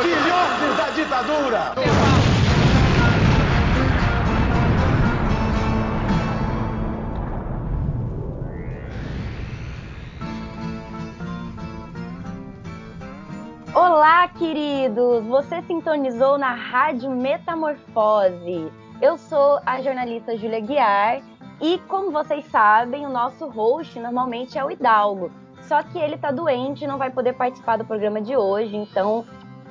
Filhotes da ditadura! Olá, queridos! Você sintonizou na Rádio Metamorfose. Eu sou a jornalista Júlia Guiar e, como vocês sabem, o nosso host normalmente é o Hidalgo. Só que ele tá doente e não vai poder participar do programa de hoje, então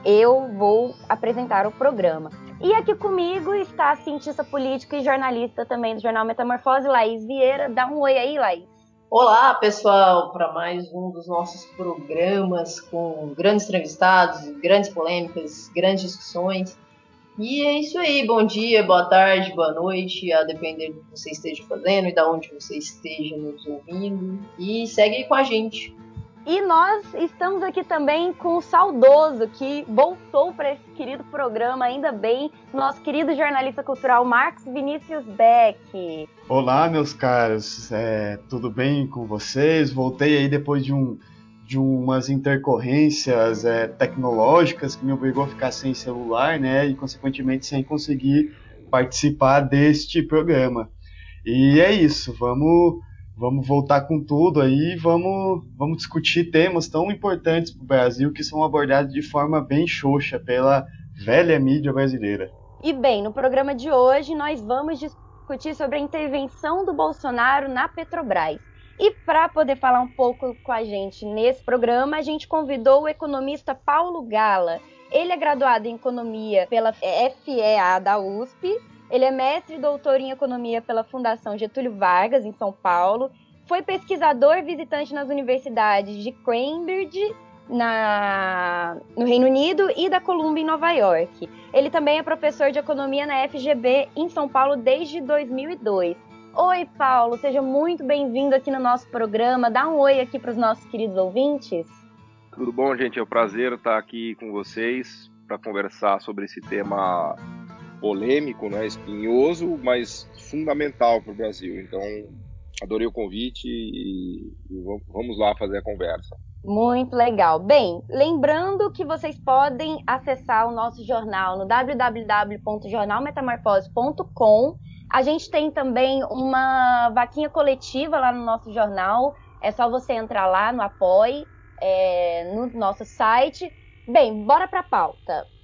eu vou apresentar o programa. E aqui comigo está a cientista política e jornalista também do jornal Metamorfose, Laís Vieira. Dá um oi aí, Laís. Olá, pessoal, para mais um dos nossos programas com grandes entrevistados, grandes polêmicas, grandes discussões. E é isso aí, bom dia, boa tarde, boa noite, a depender do que você esteja fazendo e da onde você esteja nos ouvindo. E segue aí com a gente. E nós estamos aqui também com o saudoso que voltou para esse querido programa, ainda bem, nosso querido jornalista cultural Marcos Vinícius Beck. Olá, meus caros, é, tudo bem com vocês? Voltei aí depois de, um, de umas intercorrências é, tecnológicas que me obrigou a ficar sem celular, né, e consequentemente sem conseguir participar deste programa. E é isso, vamos vamos voltar com tudo aí, vamos, vamos discutir temas tão importantes para o Brasil que são abordados de forma bem xoxa pela velha mídia brasileira. E bem, no programa de hoje nós vamos discutir sobre a intervenção do Bolsonaro na Petrobras. E para poder falar um pouco com a gente nesse programa, a gente convidou o economista Paulo Gala. Ele é graduado em economia pela FEA da USP ele é mestre e doutor em economia pela Fundação Getúlio Vargas, em São Paulo. Foi pesquisador visitante nas universidades de Cambridge, na, no Reino Unido, e da Columbia, em Nova York. Ele também é professor de economia na FGB, em São Paulo, desde 2002. Oi, Paulo, seja muito bem-vindo aqui no nosso programa. Dá um oi aqui para os nossos queridos ouvintes. Tudo bom, gente? É um prazer estar aqui com vocês para conversar sobre esse tema polêmico, né, espinhoso, mas fundamental para o Brasil. Então, adorei o convite e, vamos lá fazer a conversa. Muito legal. Bem, lembrando que vocês podem acessar o nosso jornal no www.jornalmetamorfose.com. A gente tem também uma vaquinha coletiva lá no nosso jornal. É só você entrar lá no Apoie, é, no nosso site. Bem, bora para a pauta.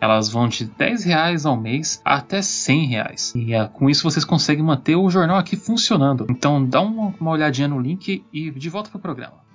Elas vão de 10 reais ao mês até 100 reais. E é, com isso vocês conseguem manter o jornal aqui funcionando. Então dá uma, uma olhadinha no link e de volta para o programa.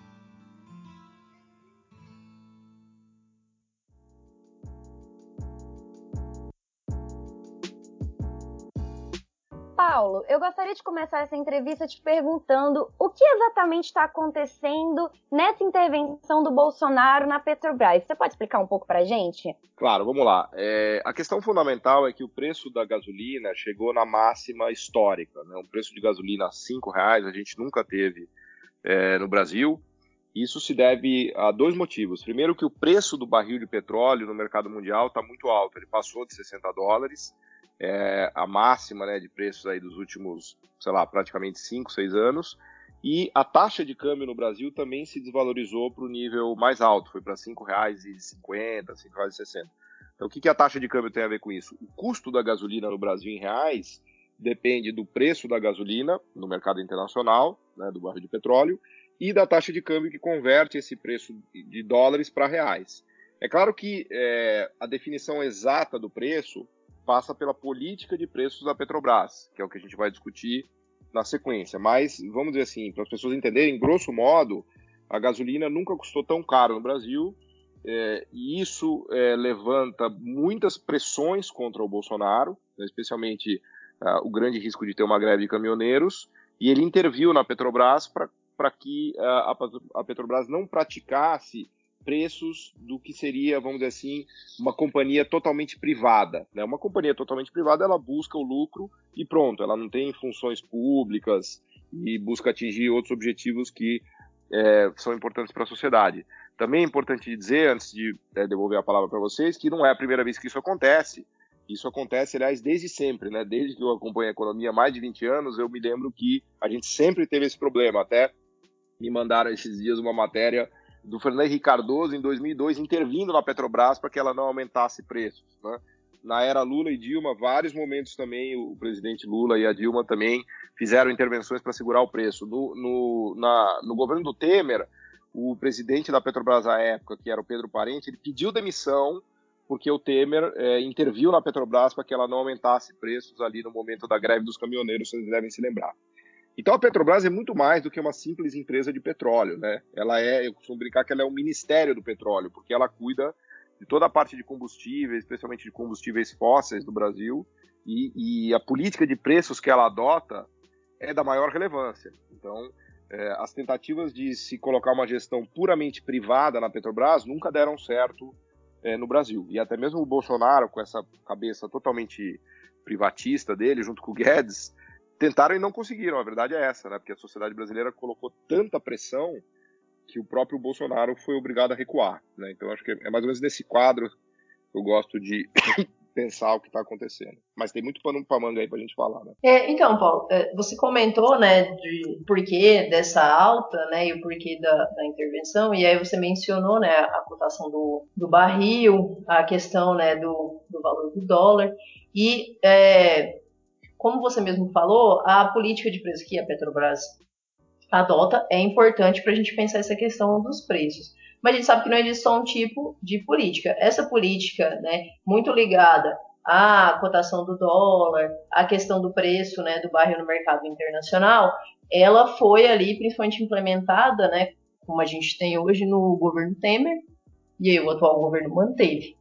Paulo, eu gostaria de começar essa entrevista te perguntando o que exatamente está acontecendo nessa intervenção do Bolsonaro na Petrobras. Você pode explicar um pouco para a gente? Claro, vamos lá. É, a questão fundamental é que o preço da gasolina chegou na máxima histórica. Né? Um preço de gasolina a R$ reais a gente nunca teve é, no Brasil. Isso se deve a dois motivos. Primeiro, que o preço do barril de petróleo no mercado mundial está muito alto. Ele passou de 60 dólares é, a máxima né, de preços aí dos últimos, sei lá, praticamente 5, 6 anos. E a taxa de câmbio no Brasil também se desvalorizou para o nível mais alto, foi para R$ 5,50, R$ 5,60. Então, o que, que a taxa de câmbio tem a ver com isso? O custo da gasolina no Brasil em reais depende do preço da gasolina no mercado internacional, né, do barril de petróleo, e da taxa de câmbio que converte esse preço de dólares para reais. É claro que é, a definição exata do preço passa pela política de preços da Petrobras, que é o que a gente vai discutir na sequência. Mas, vamos dizer assim, para as pessoas entenderem, grosso modo, a gasolina nunca custou tão caro no Brasil, é, e isso é, levanta muitas pressões contra o Bolsonaro, né, especialmente uh, o grande risco de ter uma greve de caminhoneiros, e ele interviu na Petrobras para que uh, a, a Petrobras não praticasse preços do que seria, vamos dizer assim, uma companhia totalmente privada. Né? Uma companhia totalmente privada, ela busca o lucro e pronto, ela não tem funções públicas e busca atingir outros objetivos que é, são importantes para a sociedade. Também é importante dizer, antes de é, devolver a palavra para vocês, que não é a primeira vez que isso acontece. Isso acontece, aliás, desde sempre, né? Desde que eu acompanho a economia há mais de 20 anos, eu me lembro que a gente sempre teve esse problema. Até me mandaram esses dias uma matéria do Fernando Henrique Cardoso, em 2002, intervindo na Petrobras para que ela não aumentasse preços. Né? Na era Lula e Dilma, vários momentos também, o presidente Lula e a Dilma também fizeram intervenções para segurar o preço. No, no, na, no governo do Temer, o presidente da Petrobras à época, que era o Pedro Parente, ele pediu demissão porque o Temer é, interviu na Petrobras para que ela não aumentasse preços ali no momento da greve dos caminhoneiros, vocês devem se lembrar. Então a Petrobras é muito mais do que uma simples empresa de petróleo, né? Ela é, eu costumo brincar que ela é o ministério do petróleo, porque ela cuida de toda a parte de combustíveis, especialmente de combustíveis fósseis do Brasil, e, e a política de preços que ela adota é da maior relevância. Então, é, as tentativas de se colocar uma gestão puramente privada na Petrobras nunca deram certo é, no Brasil. E até mesmo o Bolsonaro, com essa cabeça totalmente privatista dele, junto com o Guedes, tentaram e não conseguiram. A verdade é essa, né? Porque a sociedade brasileira colocou tanta pressão que o próprio Bolsonaro foi obrigado a recuar. Né? Então acho que é mais ou menos nesse quadro eu gosto de pensar o que está acontecendo. Mas tem muito pano para manga aí para a gente falar, né? É, então, Paulo, é, você comentou, né, de porquê dessa alta, né, e o porquê da, da intervenção, e aí você mencionou, né, a cotação do, do barril, a questão, né, do, do valor do dólar, e é, como você mesmo falou, a política de preço que a Petrobras adota é importante para a gente pensar essa questão dos preços. Mas a gente sabe que não existe só um tipo de política. Essa política, né, muito ligada à cotação do dólar, à questão do preço, né, do barril no mercado internacional, ela foi ali principalmente implementada, né, como a gente tem hoje no governo Temer, e aí o atual governo manteve.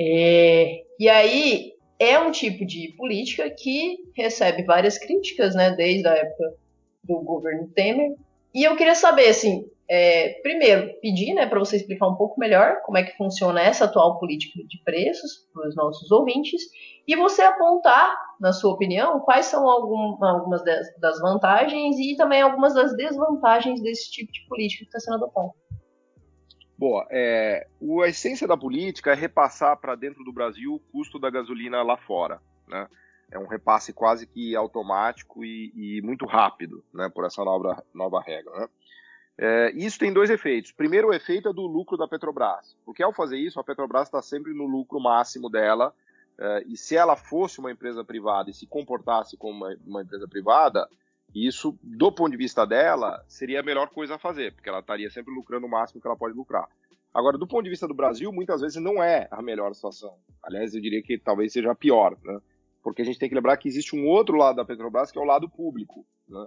É, e aí é um tipo de política que recebe várias críticas, né, desde a época do governo Temer. E eu queria saber, assim, é, primeiro, pedir né, para você explicar um pouco melhor como é que funciona essa atual política de preços para os nossos ouvintes e você apontar, na sua opinião, quais são algum, algumas das vantagens e também algumas das desvantagens desse tipo de política que está sendo adotada. Boa, é, a essência da política é repassar para dentro do Brasil o custo da gasolina lá fora. Né? é um repasse quase que automático e, e muito rápido, né, por essa nova, nova regra. Né? É, isso tem dois efeitos. Primeiro, o efeito é do lucro da Petrobras, porque ao fazer isso, a Petrobras está sempre no lucro máximo dela, é, e se ela fosse uma empresa privada e se comportasse como uma, uma empresa privada, isso, do ponto de vista dela, seria a melhor coisa a fazer, porque ela estaria sempre lucrando o máximo que ela pode lucrar. Agora, do ponto de vista do Brasil, muitas vezes não é a melhor situação. Aliás, eu diria que talvez seja a pior, né? porque a gente tem que lembrar que existe um outro lado da Petrobras que é o lado público, né?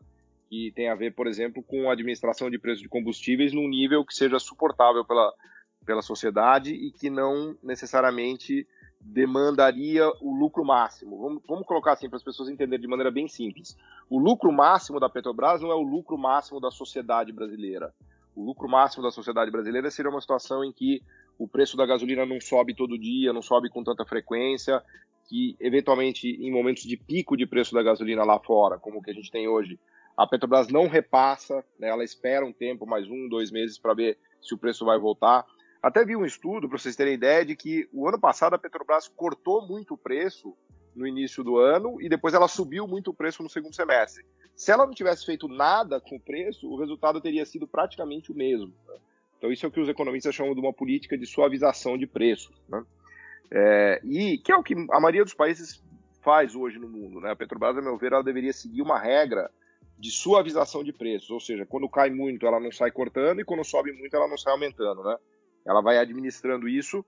que tem a ver, por exemplo, com a administração de preços de combustíveis num nível que seja suportável pela, pela sociedade e que não necessariamente demandaria o lucro máximo. Vamos, vamos colocar assim para as pessoas entenderem de maneira bem simples. O lucro máximo da Petrobras não é o lucro máximo da sociedade brasileira. O lucro máximo da sociedade brasileira seria uma situação em que o preço da gasolina não sobe todo dia, não sobe com tanta frequência, que, eventualmente, em momentos de pico de preço da gasolina lá fora, como o que a gente tem hoje, a Petrobras não repassa, né, ela espera um tempo, mais um, dois meses, para ver se o preço vai voltar. Até vi um estudo, para vocês terem ideia, de que o ano passado a Petrobras cortou muito o preço no início do ano e depois ela subiu muito o preço no segundo semestre. Se ela não tivesse feito nada com o preço, o resultado teria sido praticamente o mesmo. Né? Então, isso é o que os economistas chamam de uma política de suavização de preços. Né? É, e que é o que a maioria dos países faz hoje no mundo. Né? A Petrobras, a meu ver, ela deveria seguir uma regra de suavização de preços, ou seja, quando cai muito ela não sai cortando e quando sobe muito ela não sai aumentando, né? Ela vai administrando isso.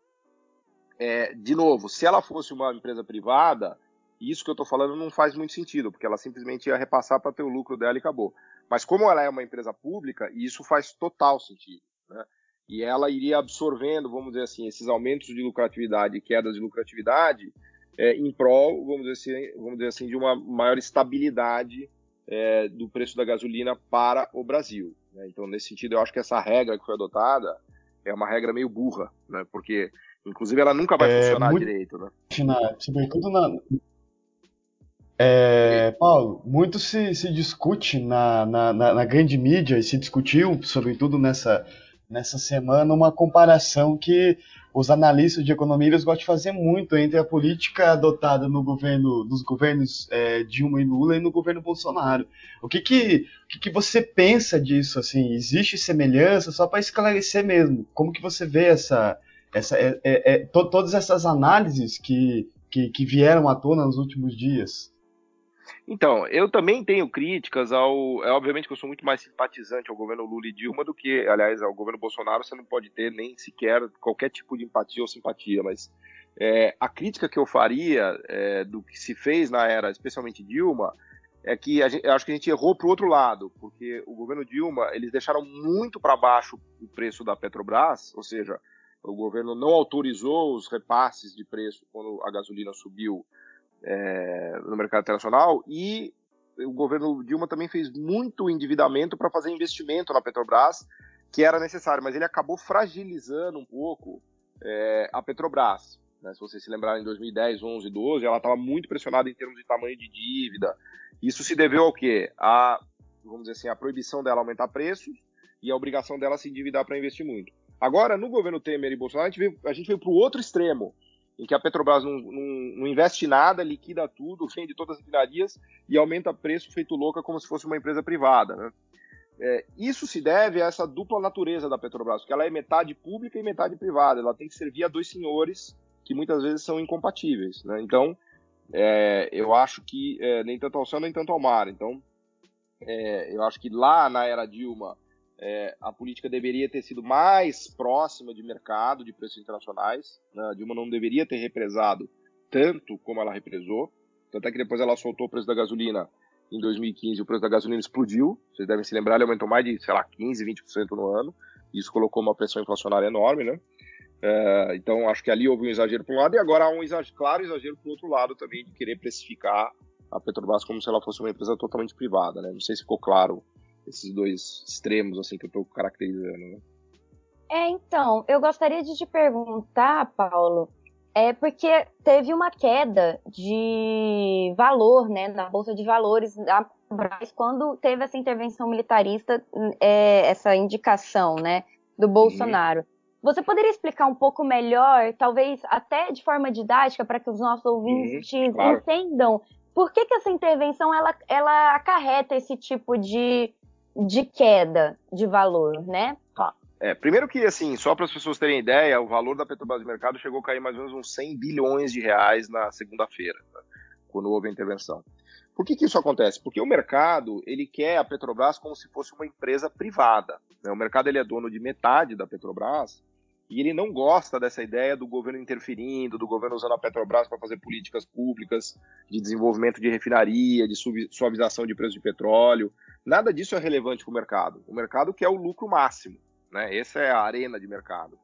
É, de novo, se ela fosse uma empresa privada, isso que eu estou falando não faz muito sentido, porque ela simplesmente ia repassar para ter o lucro dela e acabou. Mas como ela é uma empresa pública, isso faz total sentido. Né? e ela iria absorvendo, vamos dizer assim, esses aumentos de lucratividade e quedas de lucratividade é, em prol, vamos dizer, assim, vamos dizer assim, de uma maior estabilidade é, do preço da gasolina para o Brasil. Né? Então, nesse sentido, eu acho que essa regra que foi adotada é uma regra meio burra, né? Porque, inclusive, ela nunca vai É, funcionar muito- direito, né? Na, sobretudo na. É, Paulo, muito se, se discute na, na, na, na grande mídia e se discutiu, sobretudo nessa, nessa semana, uma comparação que os analistas de economia eles gostam de fazer muito entre a política adotada no governo, nos governos é, Dilma e Lula e no governo Bolsonaro. O que que, o que que você pensa disso? Assim, existe semelhança? Só para esclarecer mesmo, como que você vê essa, essa, é, é, é, to- todas essas análises que, que, que vieram à tona nos últimos dias? Então, eu também tenho críticas ao. É obviamente que eu sou muito mais simpatizante ao governo Lula e Dilma do que, aliás, ao governo Bolsonaro. Você não pode ter nem sequer qualquer tipo de empatia ou simpatia, mas é, a crítica que eu faria é, do que se fez na era, especialmente Dilma, é que gente, eu acho que a gente errou para o outro lado, porque o governo Dilma eles deixaram muito para baixo o preço da Petrobras, ou seja, o governo não autorizou os repasses de preço quando a gasolina subiu é, no mercado internacional e o governo Dilma também fez muito endividamento para fazer investimento na Petrobras, que era necessário, mas ele acabou fragilizando um pouco é, a Petrobras. Né? Se vocês se lembrarem, em 2010, 11, 12, ela estava muito pressionada em termos de tamanho de dívida. Isso se deveu ao quê? A, vamos dizer assim, a proibição dela aumentar preços e a obrigação dela se endividar para investir muito. Agora, no governo Temer e Bolsonaro, a gente veio, a gente veio para o outro extremo, em que a Petrobras não, não, não, investe nada, liquida tudo, vende todas as refinarias e aumenta preço feito louca como se fosse uma empresa privada. Né? É, isso se deve a essa dupla natureza da Petrobras, porque ela é metade pública e metade privada. Ela tem que servir a dois senhores que muitas vezes são incompatíveis. Né? Então, é, eu acho que é, nem tanto ao céu nem tanto ao mar. Então, é, eu acho que lá na era Dilma é, a política deveria ter sido mais próxima de mercado, de preços internacionais. Né? A Dilma não deveria ter represado tanto como ela represou. Tanto é que depois ela soltou o preço da gasolina em 2015, o preço da gasolina explodiu. Vocês devem se lembrar, ele aumentou mais de, sei lá, 15, 20% no ano. Isso colocou uma pressão inflacionária enorme, né? É, então, acho que ali houve um exagero para um lado e agora há um exagero, claro exagero para o outro lado também, de querer precificar a Petrobras como se ela fosse uma empresa totalmente privada, né? Não sei se ficou claro esses dois extremos assim que eu estou caracterizando. Né? É, então, eu gostaria de te perguntar, Paulo, é porque teve uma queda de valor, né, na bolsa de valores da Petrobras quando teve essa intervenção militarista, é, essa indicação, né, do Bolsonaro. Uhum. Você poderia explicar um pouco melhor, talvez até de forma didática, para que os nossos ouvintes uhum, claro. entendam por que, que essa intervenção ela, ela acarreta esse tipo de de queda de valor, né? Tá. É, primeiro que, assim, só para as pessoas terem ideia, o valor da Petrobras de mercado chegou a cair mais ou menos uns 100 bilhões de reais na segunda-feira, né, quando houve a intervenção. Por que, que isso acontece? Porque o mercado, ele quer a Petrobras como se fosse uma empresa privada. Né? O mercado, ele é dono de metade da Petrobras e ele não gosta dessa ideia do governo interferindo, do governo usando a Petrobras para fazer políticas públicas de desenvolvimento de refinaria, de suavização de preço de petróleo. Nada disso é relevante para o mercado. O mercado quer o lucro máximo. Né? Essa é a arena de mercado.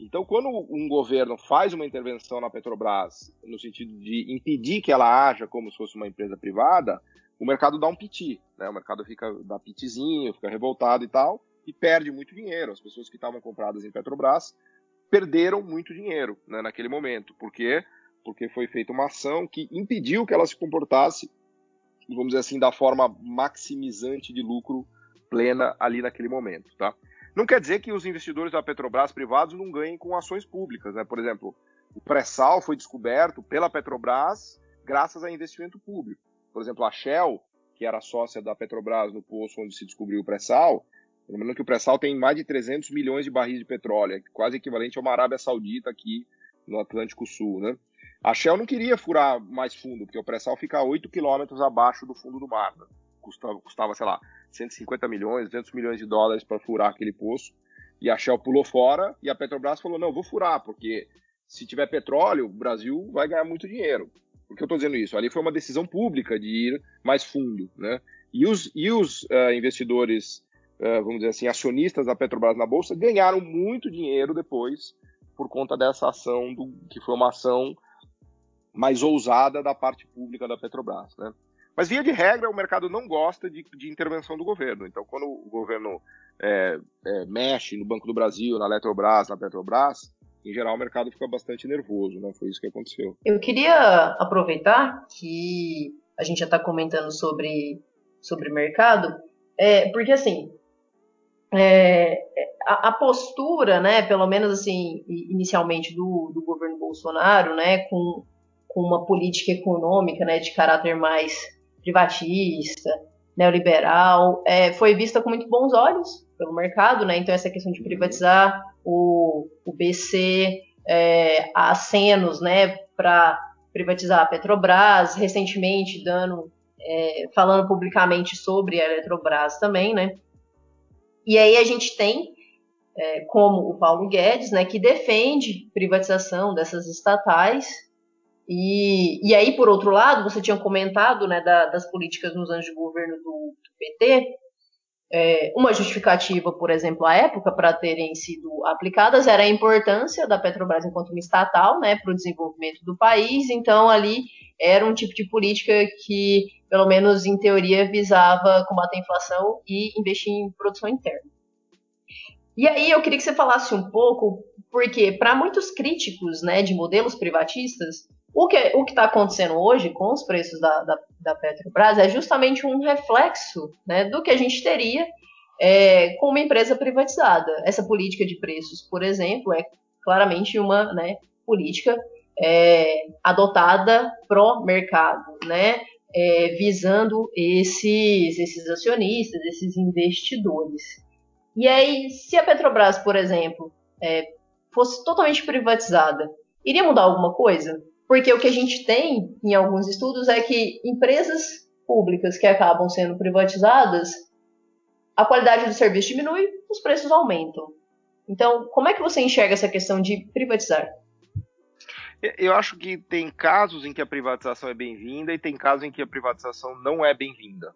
Então, quando um governo faz uma intervenção na Petrobras no sentido de impedir que ela haja como se fosse uma empresa privada, o mercado dá um piti. Né? O mercado fica dá pitizinho, fica revoltado e tal, e perde muito dinheiro. As pessoas que estavam compradas em Petrobras perderam muito dinheiro né, naquele momento. Por quê? Porque foi feita uma ação que impediu que ela se comportasse vamos dizer assim, da forma maximizante de lucro plena ali naquele momento, tá? Não quer dizer que os investidores da Petrobras privados não ganhem com ações públicas, né? Por exemplo, o pré-sal foi descoberto pela Petrobras graças a investimento público. Por exemplo, a Shell, que era sócia da Petrobras no poço onde se descobriu o pré-sal, lembrando que o pré-sal tem mais de 300 milhões de barris de petróleo, é quase equivalente a uma Arábia Saudita aqui no Atlântico Sul, né? A Shell não queria furar mais fundo, porque o pré-sal fica a 8 quilômetros abaixo do fundo do mar. Né? Custava, custava, sei lá, 150 milhões, 200 milhões de dólares para furar aquele poço. E a Shell pulou fora e a Petrobras falou: não, vou furar, porque se tiver petróleo, o Brasil vai ganhar muito dinheiro. Por que eu estou dizendo isso? Ali foi uma decisão pública de ir mais fundo. Né? E os, e os uh, investidores, vamos dizer assim, acionistas da Petrobras na Bolsa ganharam muito dinheiro depois por conta dessa ação, do, que foi uma ação mais ousada da parte pública da Petrobras. Né? Mas, via de regra, o mercado não gosta de, de intervenção do governo. Então, quando o governo é, é, mexe no Banco do Brasil, na Eletrobras, na Petrobras, em geral o mercado fica bastante nervoso, né? Foi isso que aconteceu. Eu queria aproveitar que a gente já está comentando sobre, sobre mercado, é, porque assim, é, a, a, postura, né, pelo menos assim, inicialmente do, do governo Bolsonaro, né, com, com uma política econômica, né, de caráter mais privatista, neoliberal, é, foi vista com muito bons olhos pelo mercado, né? Então essa questão de privatizar o, o BC, é, acenos, né, para privatizar a Petrobras, recentemente dando, é, falando publicamente sobre a Eletrobras também, né? E aí a gente tem é, como o Paulo Guedes, né, que defende privatização dessas estatais e, e aí, por outro lado, você tinha comentado né, da, das políticas nos anos de governo do, do PT, é, uma justificativa, por exemplo, à época, para terem sido aplicadas era a importância da Petrobras enquanto uma estatal né, para o desenvolvimento do país. Então, ali era um tipo de política que, pelo menos em teoria, visava combater a inflação e investir em produção interna. E aí eu queria que você falasse um pouco, porque para muitos críticos né, de modelos privatistas, o que o está acontecendo hoje com os preços da, da, da, Petrobras é justamente um reflexo né, do que a gente teria é, com uma empresa privatizada. Essa política de preços, por exemplo, é claramente uma né, política é, adotada pró-mercado, né, é, visando esses, esses acionistas, esses investidores. E aí, se a Petrobras, por exemplo, é, fosse totalmente privatizada, iria mudar alguma coisa? Porque o que a gente tem em alguns estudos é que empresas públicas que acabam sendo privatizadas, a qualidade do serviço diminui, os preços aumentam. Então, como é que você enxerga essa questão de privatizar? Eu acho que tem casos em que a privatização é bem-vinda e tem casos em que a privatização não é bem-vinda.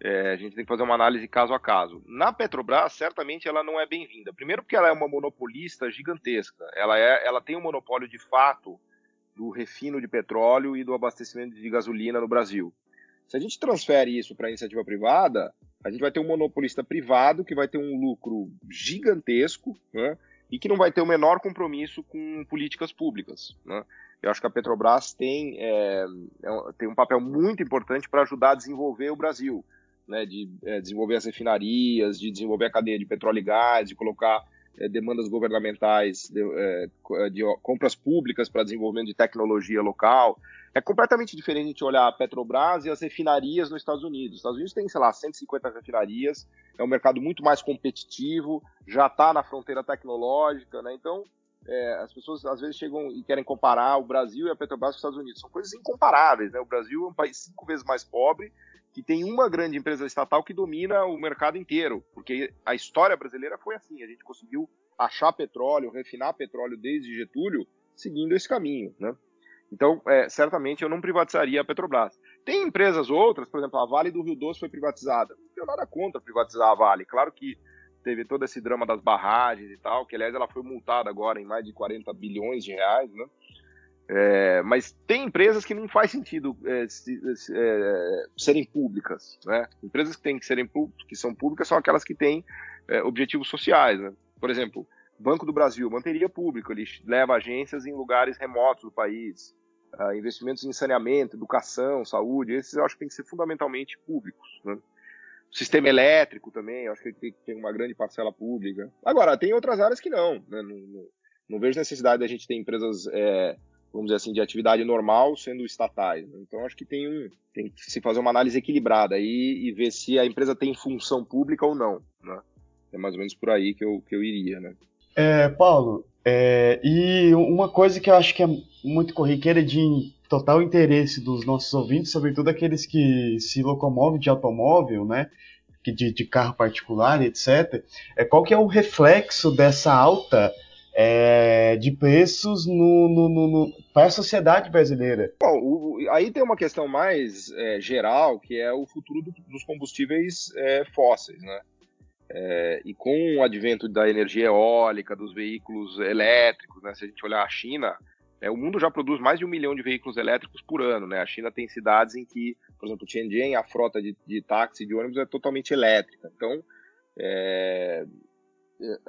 É, a gente tem que fazer uma análise caso a caso. Na Petrobras, certamente ela não é bem-vinda. Primeiro porque ela é uma monopolista gigantesca. Ela, é, ela tem um monopólio de fato do refino de petróleo e do abastecimento de gasolina no Brasil. Se a gente transfere isso para a iniciativa privada, a gente vai ter um monopolista privado que vai ter um lucro gigantesco né, e que não vai ter o menor compromisso com políticas públicas. Né. Eu acho que a Petrobras tem, é, é tem um papel muito importante para ajudar a desenvolver o Brasil, né, de é, desenvolver as refinarias, de desenvolver a cadeia de petróleo e gás, de colocar demandas governamentais, de, é, de compras públicas para desenvolvimento de tecnologia local. É completamente diferente a gente olhar a Petrobras e as refinarias nos Estados Unidos. Os Estados Unidos tem, sei lá, 150 refinarias, é um mercado muito mais competitivo, já está na fronteira tecnológica, né? Então, é, as pessoas às vezes chegam e querem comparar o Brasil e a Petrobras com os Estados Unidos. São coisas incomparáveis, né? O Brasil é um país cinco vezes mais pobre que tem uma grande empresa estatal que domina o mercado inteiro, porque a história brasileira foi assim, a gente conseguiu achar petróleo, refinar petróleo desde Getúlio, seguindo esse caminho, né? Então, é, certamente eu não privatizaria a Petrobras. Tem empresas outras, por exemplo, a Vale do Rio Doce foi privatizada. Não tenho nada contra privatizar a Vale. Claro que teve todo esse drama das barragens e tal, que aliás ela foi multada agora em mais de 40 bilhões de reais, né? É, mas tem empresas que não faz sentido é, se, é, serem públicas, né? Empresas que têm que serem que são públicas são aquelas que têm é, objetivos sociais, né? Por exemplo, Banco do Brasil manteria público, ele leva agências em lugares remotos do país, uh, investimentos em saneamento, educação, saúde, esses eu acho que tem que ser fundamentalmente públicos, né? Sistema elétrico também, eu acho que tem, tem uma grande parcela pública. Agora, tem outras áreas que não, né? não, não, não vejo necessidade da gente ter empresas é, vamos dizer assim, de atividade normal sendo estatais. Né? Então acho que tem, um, tem que se fazer uma análise equilibrada aí e ver se a empresa tem função pública ou não. Né? É mais ou menos por aí que eu, que eu iria. Né? É, Paulo, é, e uma coisa que eu acho que é muito corriqueira de total interesse dos nossos ouvintes, sobretudo aqueles que se locomovem de automóvel, né? De, de carro particular, etc. É qual que é o reflexo dessa alta é, de preços no, no, no, para a sociedade brasileira. Bom, o, aí tem uma questão mais é, geral, que é o futuro do, dos combustíveis é, fósseis, né? É, e com o advento da energia eólica, dos veículos elétricos, né? se a gente olhar a China, É, o mundo já produz mais de um milhão de veículos elétricos por ano. Né? A China tem cidades em que, por exemplo, Tianjin, a frota de, de táxi de ônibus é totalmente elétrica. Então, é,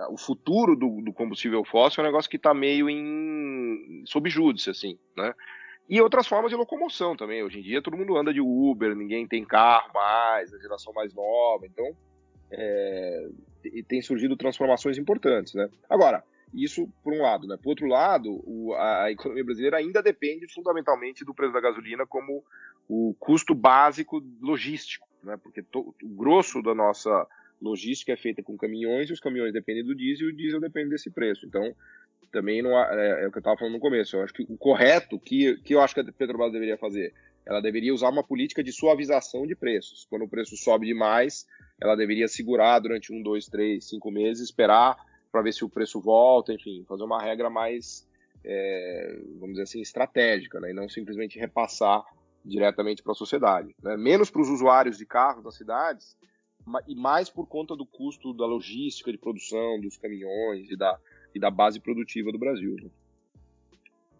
o futuro do, do, combustível fóssil é um negócio que está meio em sob júdice, assim, né? E outras formas de locomoção também. Hoje em dia todo mundo anda de Uber, ninguém tem carro mais, a geração mais nova. Então, é, tem surgido transformações importantes, né? Agora, isso por um lado, né? Por outro lado, o, a, a, economia brasileira ainda depende fundamentalmente do preço da gasolina como o custo básico logístico, né? Porque to, o grosso da nossa logística é feita com caminhões e os caminhões dependem do diesel e o diesel depende desse preço. Então, também não há, é, é, o que eu estava falando no começo. Eu acho que o correto que, que eu acho que a Petrobras deveria fazer, ela deveria usar uma política de suavização de preços. Quando o preço sobe demais, ela deveria segurar durante um, dois, três, cinco meses, esperar para ver se o preço volta, enfim, fazer uma regra mais, é, vamos dizer assim, estratégica, né? e não simplesmente repassar diretamente para a sociedade. Né? Menos para os usuários de carros das cidades e mais por conta do custo da logística de produção, dos caminhões e da, e da base produtiva do Brasil. Né?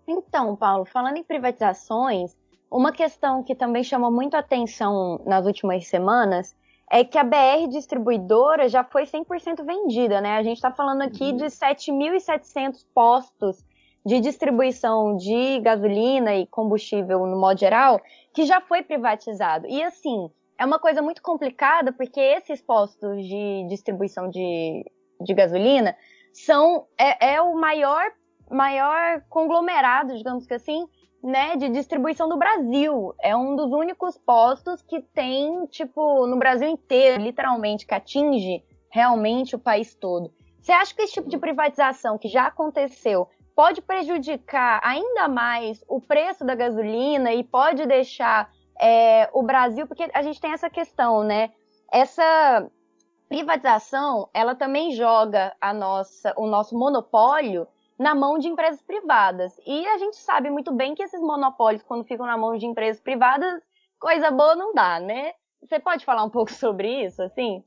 Então, Paulo, falando em privatizações, uma questão que também chamou muito atenção nas últimas semanas é que a BR distribuidora já foi 100% vendida, né? A gente está falando aqui uhum. de 7.700 postos de distribuição de gasolina e combustível no modo geral, que já foi privatizado. E assim, é uma coisa muito complicada, porque esses postos de distribuição de, de gasolina são é, é o maior, maior conglomerado, digamos que assim, né, de distribuição do Brasil. É um dos únicos postos que tem, tipo, no Brasil inteiro, literalmente, que atinge realmente o país todo. Você acha que esse tipo de privatização que já aconteceu pode prejudicar ainda mais o preço da gasolina e pode deixar é, o Brasil, porque a gente tem essa questão, né? Essa privatização, ela também joga a nossa, o nosso monopólio na mão de empresas privadas. E a gente sabe muito bem que esses monopólios, quando ficam na mão de empresas privadas, coisa boa não dá, né? Você pode falar um pouco sobre isso, assim?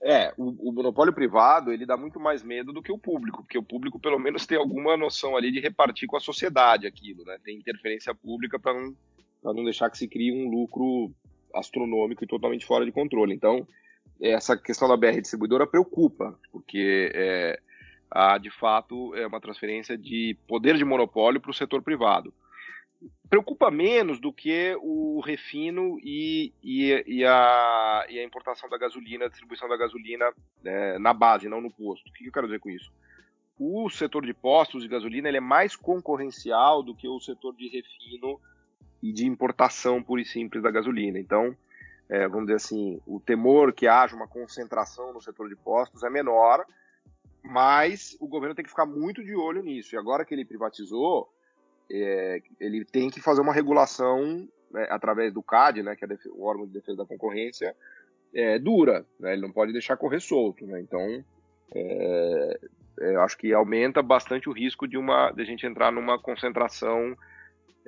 É, o, o, monopólio privado ele dá muito mais medo do que o público, porque o público pelo menos tem alguma noção ali de repartir com a sociedade aquilo, né? Tem interferência pública para não, não deixar que se crie um lucro astronômico e totalmente fora de controle. Então, essa questão da BR distribuidora preocupa, porque é, há de fato é uma transferência de poder de monopólio para o setor privado. Preocupa menos do que o refino e, e, e, a, e a, importação da gasolina, a distribuição da gasolina é, na base, não no posto. O que eu quero dizer com isso? O setor de postos de gasolina ele é mais concorrencial do que o setor de refino e de importação pura e simples da gasolina. Então, é, vamos dizer assim, o temor que haja uma concentração no setor de postos é menor, mas o governo tem que ficar muito de olho nisso. E agora que ele privatizou, é, ele tem que fazer uma regulação né, através do CAD, né, que é o órgão de defesa da concorrência, é, dura. Né, ele não pode deixar correr solto. Né, então, é, é acho que aumenta bastante o risco de, uma, de a gente entrar numa concentração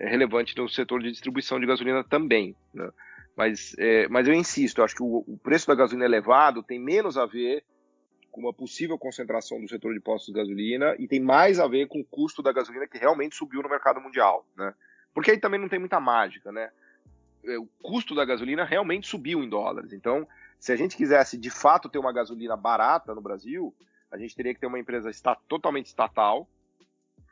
relevante no setor de distribuição de gasolina também. Né. Mas, é, mas eu insisto, acho que o, o preço da gasolina elevado tem menos a ver com uma possível concentração do setor de postos de gasolina e tem mais a ver com o custo da gasolina que realmente subiu no mercado mundial, né? Porque aí também não tem muita mágica, né? É, o custo da gasolina realmente subiu em dólares. Então, se a gente quisesse de fato ter uma gasolina barata no Brasil, a gente teria que ter uma empresa totalmente estatal,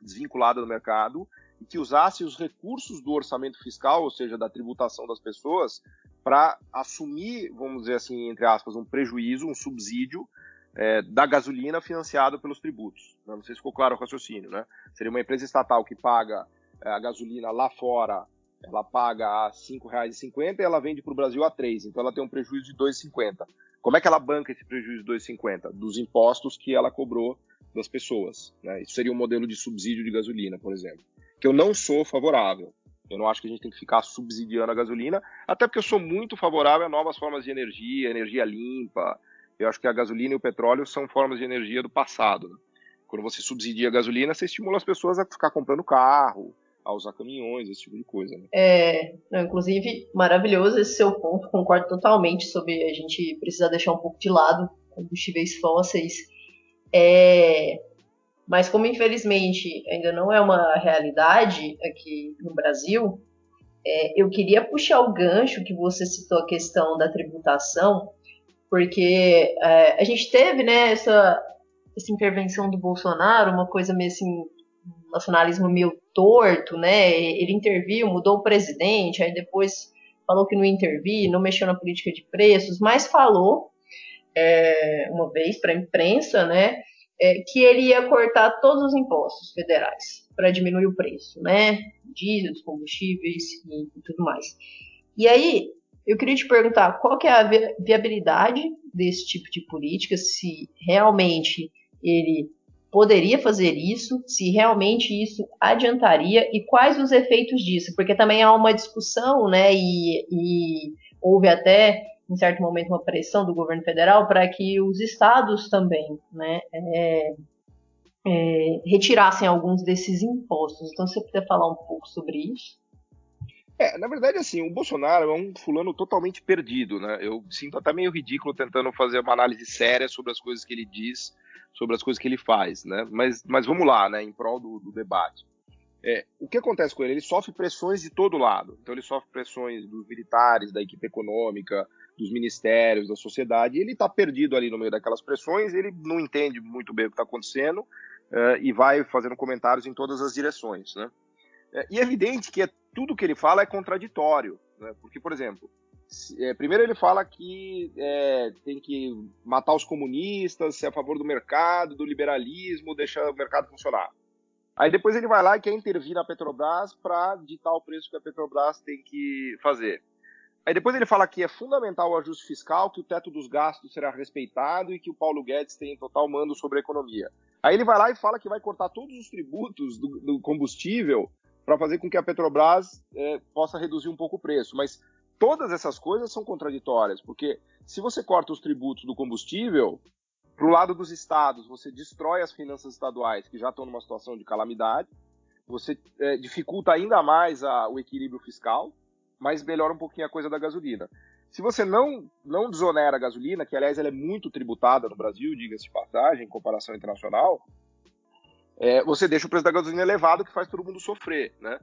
desvinculada do mercado, e que usasse os recursos do orçamento fiscal, ou seja, da tributação das pessoas, para assumir, vamos dizer assim, entre aspas, um prejuízo, um subsídio é, da gasolina financiado pelos tributos. Não sei se ficou claro o raciocínio, né? Seria uma empresa estatal que paga é, a gasolina lá fora, ela paga a R$ 5,50 e ela vende para o Brasil a 3, então ela tem um prejuízo de R$ 2,50. Como é que ela banca esse prejuízo de R$ 2,50? Dos impostos que ela cobrou das pessoas. Né? Isso seria um modelo de subsídio de gasolina, por exemplo. Que eu não sou favorável. Eu não acho que a gente tem que ficar subsidiando a gasolina, até porque eu sou muito favorável a novas formas de energia, energia limpa, eu acho que a gasolina e o petróleo são formas de energia do passado. Né? Quando você subsidia a gasolina, você estimula as pessoas a ficar comprando carro, a usar caminhões, esse tipo de coisa. Né? É, não, inclusive, maravilhoso esse seu ponto, concordo totalmente sobre a gente precisar deixar um pouco de lado combustíveis fósseis. É, Mas como infelizmente ainda não é uma realidade aqui no Brasil, é, eu queria puxar o gancho que você citou a questão da tributação, porque é, a gente teve né, essa, essa intervenção do Bolsonaro, uma coisa meio assim, nacionalismo meio torto, né? Ele interviu, mudou o presidente, aí depois falou que não interviu, não mexeu na política de preços, mas falou é, uma vez para a imprensa, né, é, que ele ia cortar todos os impostos federais para diminuir o preço, né, diesel, combustíveis e, e, tudo mais. E aí eu queria te perguntar qual que é a viabilidade desse tipo de política, se realmente ele poderia fazer isso, se realmente isso adiantaria? E quais os efeitos disso, porque também há uma discussão, né, e, e houve até em certo momento uma pressão do governo federal para que os estados também, né, é, é, retirassem alguns desses impostos. Então, você puder falar um pouco sobre isso? É, na verdade, assim, o Bolsonaro é um fulano totalmente perdido, né? Eu sinto até meio ridículo tentando fazer uma análise séria sobre as coisas que ele diz, sobre as coisas que ele faz, né? Mas, mas vamos lá, né? Em prol do, do debate. É, o que acontece com ele? Ele sofre pressões de todo lado. Então ele sofre pressões dos militares, da equipe econômica, dos ministérios, da sociedade. Ele está perdido ali no meio daquelas pressões. Ele não entende muito bem o que está acontecendo uh, e vai fazendo comentários em todas as direções, né? É, e é evidente que é, tudo que ele fala é contraditório, né? Porque, por exemplo, é, primeiro ele fala que é, tem que matar os comunistas, ser a favor do mercado, do liberalismo, deixar o mercado funcionar. Aí depois ele vai lá e quer intervir na Petrobras para ditar o preço que a Petrobras tem que fazer. Aí depois ele fala que é fundamental o ajuste fiscal, que o teto dos gastos será respeitado e que o Paulo Guedes tem total mando sobre a economia. Aí ele vai lá e fala que vai cortar todos os tributos do, do combustível para fazer com que a Petrobras é, possa reduzir um pouco o preço. Mas todas essas coisas são contraditórias, porque se você corta os tributos do combustível, para o lado dos estados, você destrói as finanças estaduais, que já estão numa situação de calamidade, você é, dificulta ainda mais a, o equilíbrio fiscal, mas melhora um pouquinho a coisa da gasolina. Se você não, não desonera a gasolina, que aliás ela é muito tributada no Brasil, diga-se de passagem, em comparação internacional, é, você deixa o preço da gasolina elevado, que faz todo mundo sofrer, né?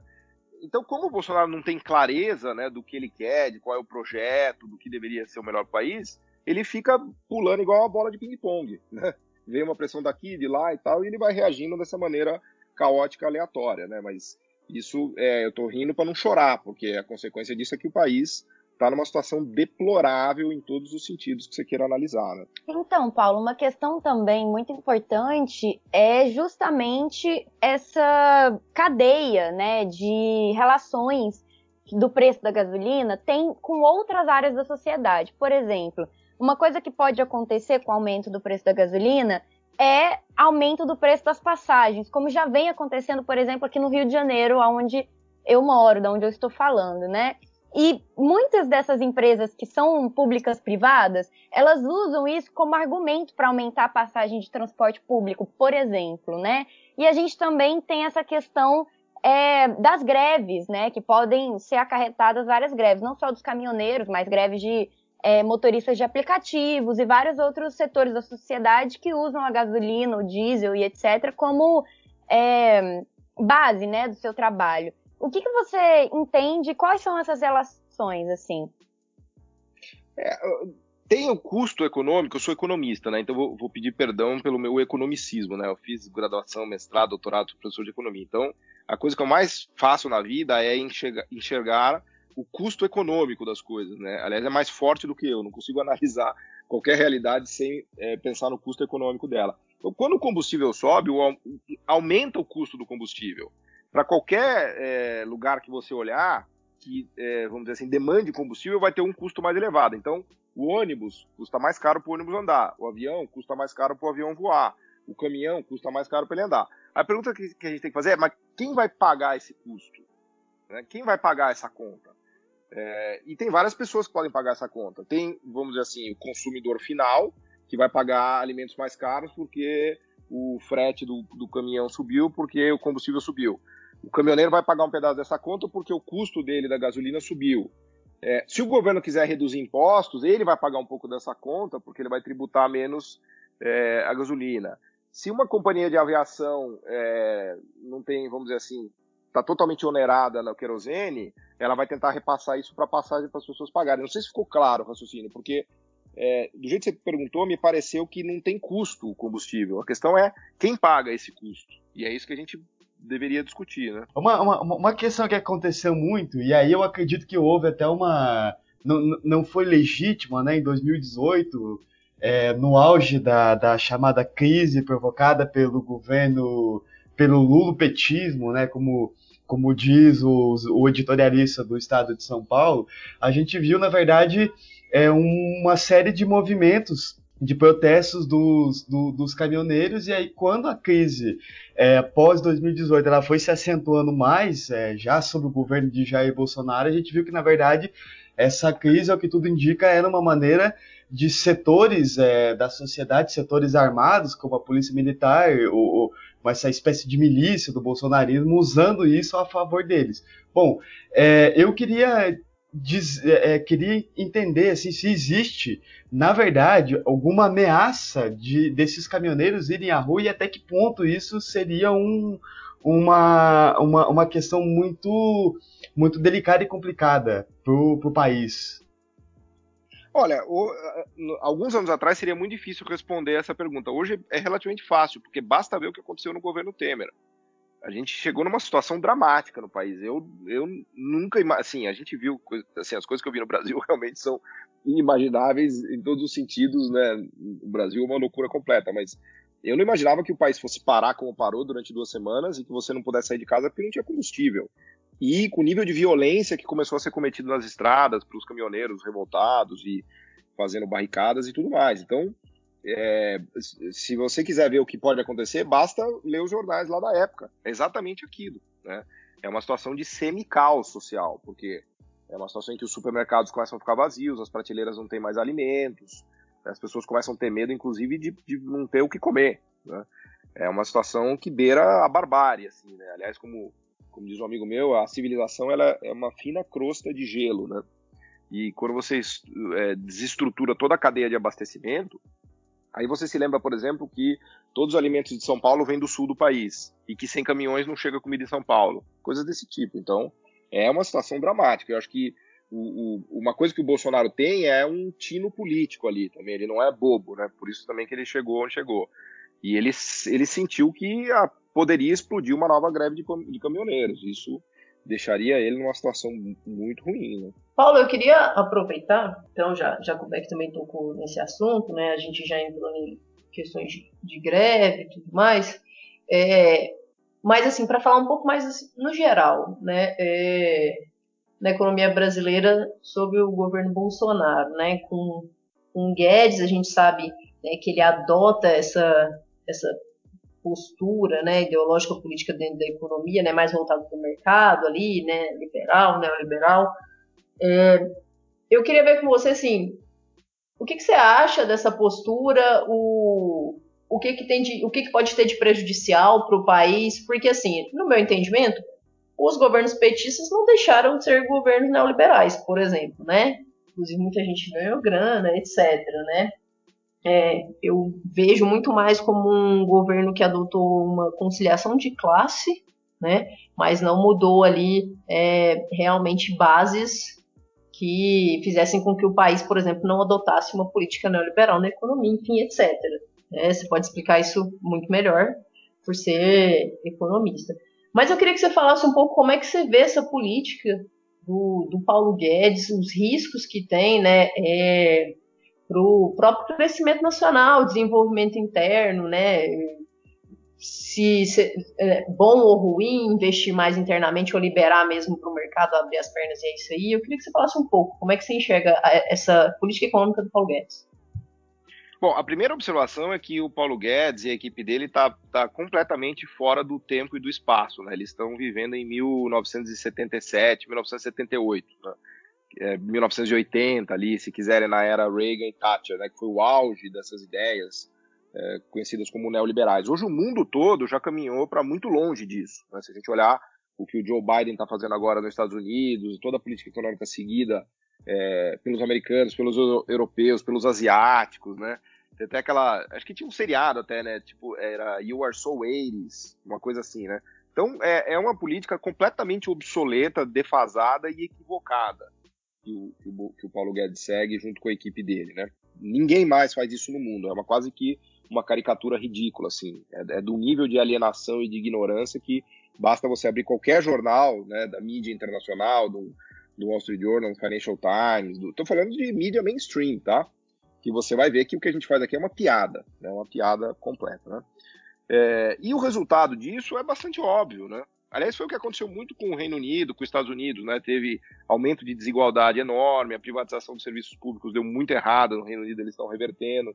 Então, como o Bolsonaro não tem clareza né, do que ele quer, de qual é o projeto, do que deveria ser o melhor país, ele fica pulando igual uma bola de ping-pong. Né? Vem uma pressão daqui, de lá e tal, e ele vai reagindo dessa maneira caótica, aleatória. Né? Mas isso é, eu estou rindo para não chorar, porque a consequência disso é que o país está numa situação deplorável em todos os sentidos que você queira analisar. Né? Então, Paulo, uma questão também muito importante é justamente essa cadeia né, de relações do preço da gasolina tem com outras áreas da sociedade. Por exemplo, uma coisa que pode acontecer com o aumento do preço da gasolina é aumento do preço das passagens, como já vem acontecendo, por exemplo, aqui no Rio de Janeiro, onde eu moro, da onde eu estou falando, né? E muitas dessas empresas que são públicas privadas, elas usam isso como argumento para aumentar a passagem de transporte público, por exemplo, né? E a gente também tem essa questão é, das greves, né? Que podem ser acarretadas várias greves, não só dos caminhoneiros, mas greves de é, motoristas de aplicativos e vários outros setores da sociedade que usam a gasolina, o diesel e etc. como é, base, né, do seu trabalho. O que, que você entende? Quais são essas relações, assim? É, tem o custo econômico, eu sou economista, né? Então vou, vou, pedir perdão pelo meu economicismo, né? Eu fiz graduação, mestrado, doutorado, professor de economia. Então, a coisa que eu mais faço na vida é enxergar, enxergar o custo econômico das coisas, né? Aliás, é mais forte do que eu, não consigo analisar qualquer realidade sem é, pensar no custo econômico dela. Então, quando o combustível sobe, o, aumenta o custo do combustível. Para qualquer é, lugar que você olhar, que, é, vamos dizer assim, demande combustível, vai ter um custo mais elevado. Então, o ônibus custa mais caro para o ônibus andar, o avião custa mais caro para o avião voar, o caminhão custa mais caro para ele andar. A pergunta que, que, a gente tem que fazer é, mas quem vai pagar esse custo? Né? Quem vai pagar essa conta? É, e tem várias pessoas que podem pagar essa conta. Tem, vamos dizer assim, o consumidor final, que vai pagar alimentos mais caros porque o frete do, do caminhão subiu, porque o combustível subiu. O caminhoneiro vai pagar um pedaço dessa conta porque o custo dele da gasolina subiu. É, se o governo quiser reduzir impostos, ele vai pagar um pouco dessa conta porque ele vai tributar menos é, a gasolina. se uma companhia de aviação é, não tem, vamos dizer assim, está totalmente onerada no querosene, ela vai tentar repassar isso para passagem para as pessoas pagarem. Não sei se ficou claro o raciocínio, porque é, do jeito que você perguntou, me pareceu que não tem custo o combustível. A questão é quem paga esse custo. E é isso que a gente deveria discutir, né? Uma, uma, uma questão que aconteceu muito, e aí eu acredito que houve até uma. Não, não foi legítima, né? Em 2018, é, no auge da, da chamada crise provocada pelo governo, pelo lulopetismo, né? Como como diz o, o, editorialista do Estado de São Paulo, a gente viu, na verdade, é, uma série de movimentos de protestos dos, do, dos caminhoneiros, e aí quando a crise é, pós 2018 ela foi se acentuando mais, é, já sob o governo de Jair Bolsonaro, a gente viu que na verdade essa crise, ao que tudo indica, era uma maneira de setores é, da sociedade, setores armados, como a polícia militar, ou essa espécie de milícia do bolsonarismo, usando isso a favor deles. Bom, é, eu queria diz, é, é, queria entender assim, se existe, na verdade, alguma ameaça de desses caminhoneiros irem à rua e até que ponto isso seria um, uma, uma, uma questão muito, muito delicada e complicada para o país. Olha, o, alguns anos atrás seria muito difícil responder essa pergunta. Hoje é relativamente fácil, porque basta ver o que aconteceu no governo Temer a gente chegou numa situação dramática no país. Eu, eu nunca, assim, a gente viu, assim, as coisas que eu vi no Brasil realmente são inimagináveis em todos os sentidos, né? O Brasil é uma loucura completa, mas eu não imaginava que o país fosse parar como parou durante duas semanas e que você não pudesse sair de casa porque não tinha combustível. E com o nível de violência que começou a ser cometido nas estradas para os caminhoneiros revoltados e fazendo barricadas e tudo mais. Então, é, se você quiser ver o que pode acontecer, basta ler os jornais lá da época. É exatamente aquilo. Né? É uma situação de semi-caos social, porque é uma situação em que os supermercados começam a ficar vazios, as prateleiras não têm mais alimentos, as pessoas começam a ter medo, inclusive, de, de não ter o que comer. Né? É uma situação que beira a barbárie. Assim, né? Aliás, como, como diz um amigo meu, a civilização ela é uma fina crosta de gelo. Né? E quando você é, desestrutura toda a cadeia de abastecimento, Aí você se lembra, por exemplo, que todos os alimentos de São Paulo vêm do sul do país e que sem caminhões não chega comida em São Paulo. Coisas desse tipo. Então, é uma situação dramática. Eu acho que o, o, uma coisa que o Bolsonaro tem é um tino político ali também. Ele não é bobo, né? Por isso também que ele chegou onde chegou. E ele, ele sentiu que a, poderia explodir uma nova greve de, de caminhoneiros. Isso deixaria ele numa situação muito ruim. Né? Paulo, eu queria aproveitar, então já, já que o Beck também tocou nesse assunto, né, a gente já entrou em questões de, de greve e tudo mais, é, mas assim, para falar um pouco mais assim, no geral, né, é, na economia brasileira sob o governo Bolsonaro, né, com, com Guedes, a gente sabe né, que ele adota essa, essa postura né, ideológica política dentro da economia, né, mais voltado para o mercado ali, né, liberal, neoliberal. É, eu queria ver com você assim, o que, que você acha dessa postura, o, o que, que tem de, o que, que pode ter de prejudicial para o país? Porque assim, no meu entendimento, os governos petistas não deixaram de ser governos neoliberais, por exemplo, né? Inclusive muita gente ganhou grana, etc, né? É, eu vejo muito mais como um governo que adotou uma conciliação de classe, né, mas não mudou ali é, realmente bases que fizessem com que o país, por exemplo, não adotasse uma política neoliberal na economia, enfim, etc. É, você pode explicar isso muito melhor por ser economista. Mas eu queria que você falasse um pouco como é que você vê essa política do, do Paulo Guedes, os riscos que tem, né? Para o próprio crescimento nacional, desenvolvimento interno, né? Se, se é bom ou ruim investir mais internamente ou liberar mesmo para o mercado abrir as pernas e é isso aí. Eu queria que você falasse um pouco como é que você enxerga essa política econômica do Paulo Guedes. Bom, a primeira observação é que o Paulo Guedes e a equipe dele está tá completamente fora do tempo e do espaço. Né? Eles estão vivendo em 1977, 1978. Né? É, 1980 ali, se quiserem, na era Reagan e Thatcher, né, que foi o auge dessas ideias é, conhecidas como neoliberais. Hoje o mundo todo já caminhou para muito longe disso. Né? Se a gente olhar o que o Joe Biden está fazendo agora nos Estados Unidos, toda a política econômica seguida é, pelos americanos, pelos europeus, pelos asiáticos, né? Tem até aquela. Acho que tinha um seriado até, né? Tipo, era You Are So 80s, uma coisa assim, né? Então é, é uma política completamente obsoleta, defasada e equivocada que o, que o, que o Paulo Guedes segue junto com a equipe dele, né? Ninguém mais faz isso no mundo. É uma quase que uma caricatura ridícula, assim. É, é, do nível de alienação e de ignorância que basta você abrir qualquer jornal, né, da mídia internacional, do, do Wall Street Journal, do Financial Times, do, tô falando de mídia mainstream, tá? Que você vai ver que o que a gente faz aqui é uma piada, né, uma piada completa, né? É, e o resultado disso é bastante óbvio, né? Aliás, foi o que aconteceu muito com o Reino Unido, com os Estados Unidos, né? Teve aumento de desigualdade enorme, a privatização dos serviços públicos deu muito errado, no Reino Unido eles estão revertendo.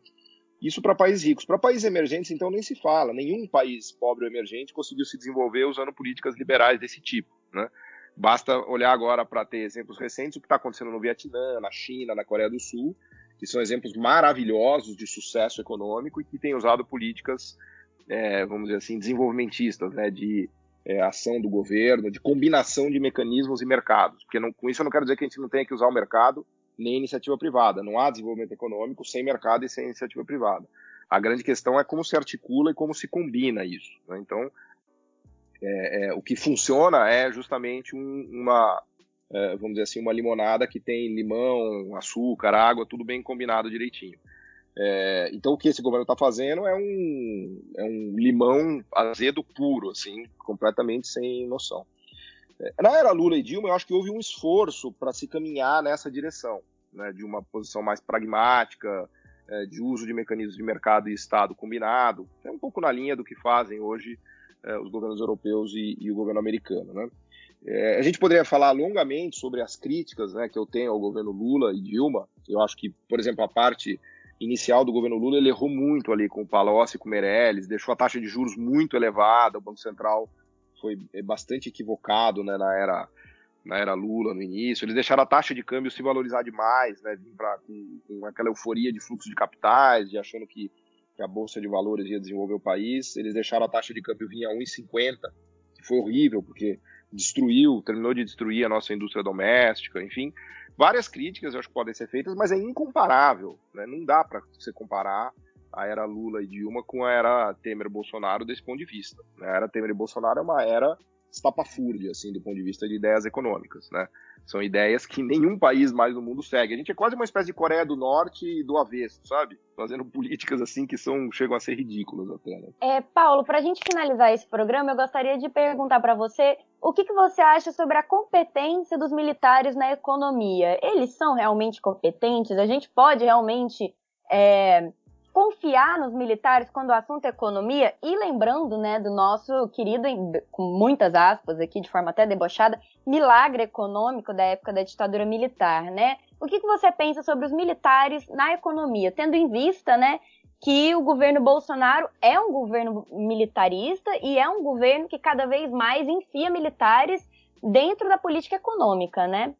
Isso para países ricos. Para países emergentes, então, nem se fala. Nenhum país pobre ou emergente conseguiu se desenvolver usando políticas liberais desse tipo, né? Basta olhar agora para ter exemplos recentes, o que está acontecendo no Vietnã, na China, na Coreia do Sul, que são exemplos maravilhosos de sucesso econômico e que têm usado políticas, é, vamos dizer assim, desenvolvimentistas, né? De é, ação do governo, de combinação de mecanismos e mercados. Porque não, com isso eu não quero dizer que a gente não tenha que usar o mercado nem iniciativa privada. Não há desenvolvimento econômico sem mercado e sem iniciativa privada. A grande questão é como se articula e como se combina isso. Né? Então, é, é, o que funciona é justamente um, uma, é, vamos dizer assim, uma limonada que tem limão, açúcar, água, tudo bem combinado direitinho. É, então o que esse governo está fazendo é um, é um limão azedo puro, assim, completamente sem noção. É, na era Lula e Dilma, eu acho que houve um esforço para se caminhar nessa direção, né, de uma posição mais pragmática, é, de uso de mecanismos de mercado e Estado combinado, é um pouco na linha do que fazem hoje é, os governos europeus e, e, o governo americano. Né? É, a gente poderia falar longamente sobre as críticas né, que eu tenho ao governo Lula e Dilma. Eu acho que, por exemplo, a parte inicial do governo Lula, ele errou muito ali com o Palocci com o Meirelles, deixou a taxa de juros muito elevada, o Banco Central foi é, bastante equivocado né, na, era, na era Lula no início, eles deixaram a taxa de câmbio se valorizar demais, né, pra, com, com, aquela euforia de fluxo de capitais, de achando que, que, a Bolsa de Valores ia desenvolver o país, eles deixaram a taxa de câmbio vir a 1,50, que foi horrível, porque destruiu, terminou de destruir a nossa indústria doméstica, enfim, várias críticas eu acho que podem ser feitas, mas é incomparável, né? Não dá para você comparar a era Lula e Dilma com a era Temer Bolsonaro desse ponto de vista. Né? A era Temer e Bolsonaro é uma era estapafúrdia, assim, do ponto de vista de ideias econômicas, né? São ideias que nenhum país mais no mundo segue. A gente é quase uma espécie de Coreia do Norte e do avesso, sabe? Fazendo políticas assim que são chegam a ser ridículas até. Né? É, Paulo, para a gente finalizar esse programa, eu gostaria de perguntar para você o que, que você acha sobre a competência dos militares na economia. Eles são realmente competentes? A gente pode realmente é, confiar nos militares quando o assunto é economia e lembrando, né, do nosso querido, com muitas aspas aqui, de forma até debochada, milagre econômico da época da ditadura militar, né? O que, que você pensa sobre os militares na economia, tendo em vista, né, que o governo Bolsonaro é um governo militarista e é um governo que cada vez mais enfia militares dentro da política econômica, né?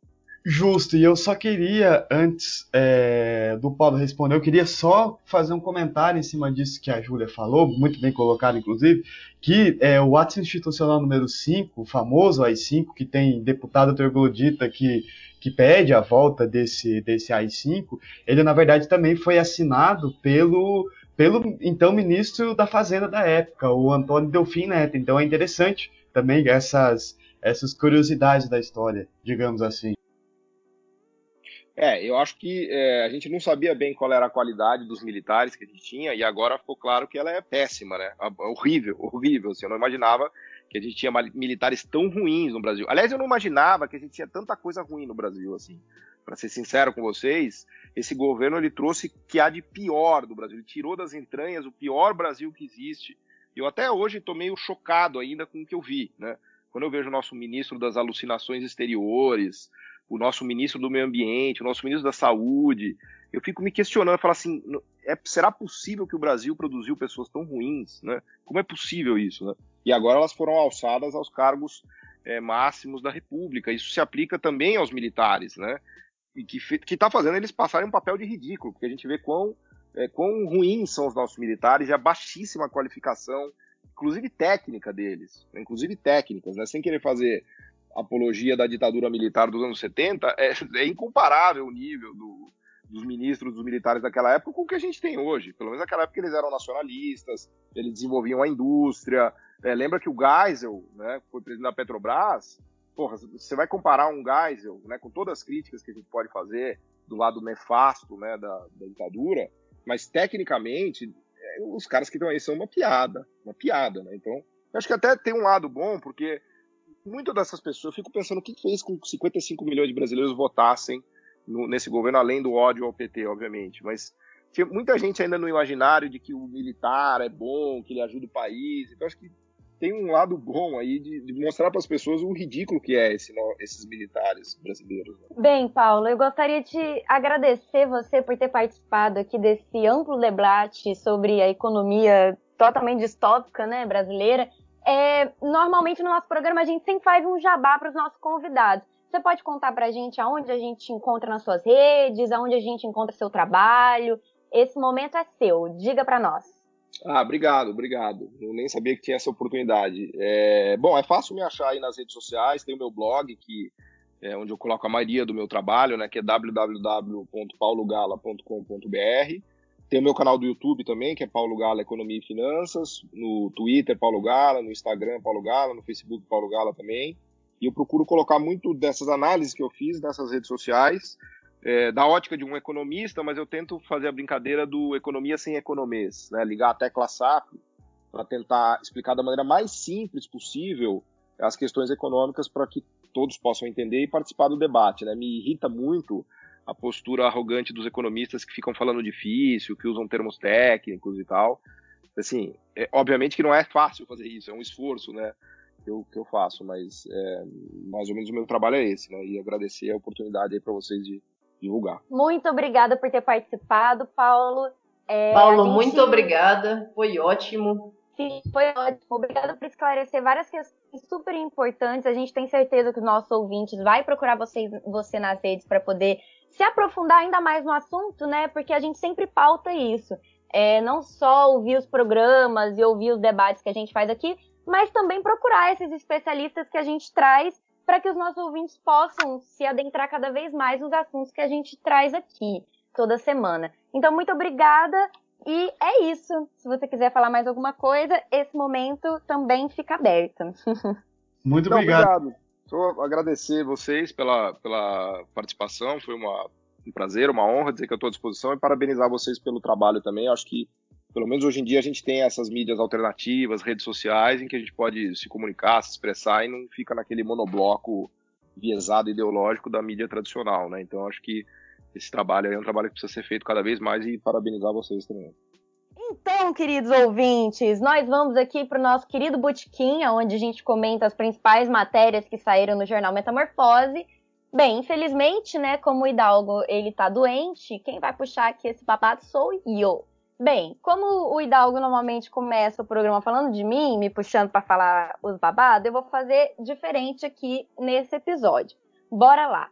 Justo, e eu só queria, antes é, do Paulo responder, eu queria só fazer um comentário em cima disso que a Júlia falou, muito bem colocado, inclusive, que é, o ato institucional número 5, o famoso AI-5, que tem deputado troglodita que, que pede a volta desse, desse AI-5, ele na verdade também foi assinado pelo, pelo então ministro da Fazenda da época, o Antônio Delfim Neto. Então é interessante também essas, essas curiosidades da história, digamos assim. É, eu acho que é, a gente não sabia bem qual era a qualidade dos militares que a gente tinha e agora ficou claro que ela é péssima, né? Horrível, horrível. Assim, eu não imaginava que a gente tinha militares tão ruins no Brasil. Aliás, eu não imaginava que a gente tinha tanta coisa ruim no Brasil, assim. Para ser sincero com vocês, esse governo ele trouxe o que há de pior do Brasil. Ele tirou das entranhas o pior Brasil que existe. Eu até hoje estou meio chocado ainda com o que eu vi, né? Quando eu vejo o nosso ministro das alucinações exteriores, o nosso ministro do meio ambiente, o nosso ministro da saúde. Eu fico me questionando, eu falo assim, é, será possível que o Brasil produziu pessoas tão ruins, né? Como é possível isso, né? E agora elas foram alçadas aos cargos é, máximos da República. Isso se aplica também aos militares, né? E que está fazendo eles passarem um papel de ridículo, porque a gente vê quão, é, quão ruins são os nossos militares e a baixíssima qualificação, inclusive técnica deles, né? inclusive técnicas, né? Sem querer fazer apologia da ditadura militar dos anos 70, é, é incomparável o nível do, dos ministros, dos militares daquela época com o que a gente tem hoje. Pelo menos naquela época eles eram nacionalistas, eles desenvolviam a indústria. É, lembra que o Geisel, né, foi presidente da Petrobras, porra, você vai comparar um Geisel, né, com todas as críticas que a gente pode fazer do lado nefasto, né, da, da ditadura, mas tecnicamente é, os caras que estão aí são uma piada, uma piada, né? Então, eu acho que até tem um lado bom, porque muitas dessas pessoas, eu fico pensando o que fez com que 55 milhões de brasileiros votassem no, nesse governo, além do ódio ao PT, obviamente, mas tinha muita gente ainda no imaginário de que o militar é bom, que ele ajuda o país, então acho que tem um lado bom aí de, de mostrar para as pessoas o ridículo que é esse, esses militares brasileiros. Né? Bem, Paulo, eu gostaria de agradecer você por ter participado aqui desse amplo debate sobre a economia totalmente distópica né, brasileira. É, normalmente no nosso programa a gente sempre faz um jabá para os nossos convidados. Você pode contar para a gente aonde a gente te encontra nas suas redes, aonde a gente encontra seu trabalho. Esse momento é seu. Diga para nós. Ah, obrigado, obrigado. Eu nem sabia que tinha essa oportunidade. É, bom, é fácil me achar aí nas redes sociais, tem o meu blog, que é onde eu coloco a maioria do meu trabalho, né, que é www.paulogala.com.br. Tem o meu canal do YouTube também, que é Paulo Gala Economia e Finanças, no Twitter Paulo Gala, no Instagram Paulo Gala, no Facebook Paulo Gala também. E eu procuro colocar muito dessas análises que eu fiz nessas redes sociais é, da ótica de um economista, mas eu tento fazer a brincadeira do economia sem economês, né? ligar a tecla SAP para tentar explicar da maneira mais simples possível as questões econômicas para que todos possam entender e participar do debate. Né? Me irrita muito a postura arrogante dos economistas que ficam falando difícil, que usam termos técnicos e tal. Assim, é, obviamente que não é fácil fazer isso, é um esforço, né? Que eu, que eu faço, mas é, mais ou menos o meu trabalho é esse, né? E agradecer a oportunidade aí para vocês de, divulgar. Muito obrigada por ter participado, Paulo. É, Paulo, gente... muito obrigada, foi ótimo. Sim, foi ótimo. Obrigada por esclarecer várias questões super importantes. A gente tem certeza que os nossos ouvintes vai procurar você, você nas redes para poder se aprofundar ainda mais no assunto, né? Porque a gente sempre pauta isso. É, não só ouvir os programas e ouvir os debates que a gente faz aqui, mas também procurar esses especialistas que a gente traz para que os nossos ouvintes possam se adentrar cada vez mais nos assuntos que a gente traz aqui toda semana. Então, muito obrigada e é isso. Se você quiser falar mais alguma coisa, esse momento também fica aberto. Muito Não, obrigado. obrigado. Só agradecer vocês pela, pela participação, foi uma, um prazer, uma honra dizer que eu estou à disposição e parabenizar vocês pelo trabalho também. Acho que pelo menos hoje em dia a gente tem essas mídias alternativas, redes sociais, em que a gente pode se comunicar, se expressar e não fica naquele monobloco viesado ideológico da mídia tradicional, né? Então acho que esse trabalho é um trabalho que precisa ser feito cada vez mais e parabenizar vocês também. Então, queridos ouvintes, nós vamos aqui para o nosso querido Botequim, onde a gente comenta as principais matérias que saíram no jornal Metamorfose. Bem, infelizmente, né, como o Hidalgo ele tá doente, quem vai puxar aqui esse babado sou eu. Bem, como o Hidalgo normalmente começa o programa falando de mim, me puxando para falar os babados, eu vou fazer diferente aqui nesse episódio. Bora lá!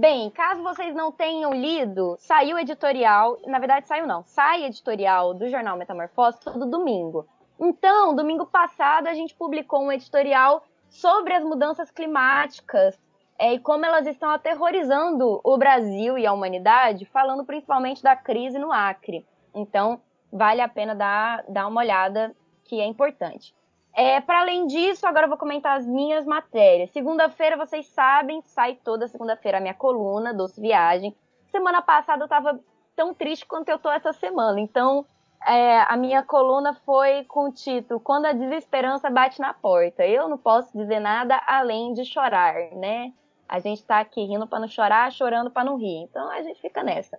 Bem, caso vocês não tenham lido, saiu editorial, na verdade saiu não, sai editorial do jornal Metamorfose todo domingo. Então, domingo passado a gente publicou um editorial sobre as mudanças climáticas é, e como elas estão aterrorizando o Brasil e a humanidade, falando principalmente da crise no Acre. Então, vale a pena dar, dar uma olhada, que é importante. É, para além disso, agora eu vou comentar as minhas matérias. Segunda-feira, vocês sabem, sai toda segunda-feira a minha coluna, Doce Viagem. Semana passada eu estava tão triste quanto eu tô essa semana. Então, é, a minha coluna foi com o título Quando a Desesperança Bate na Porta. Eu não posso dizer nada além de chorar, né? A gente está aqui rindo para não chorar, chorando para não rir. Então a gente fica nessa.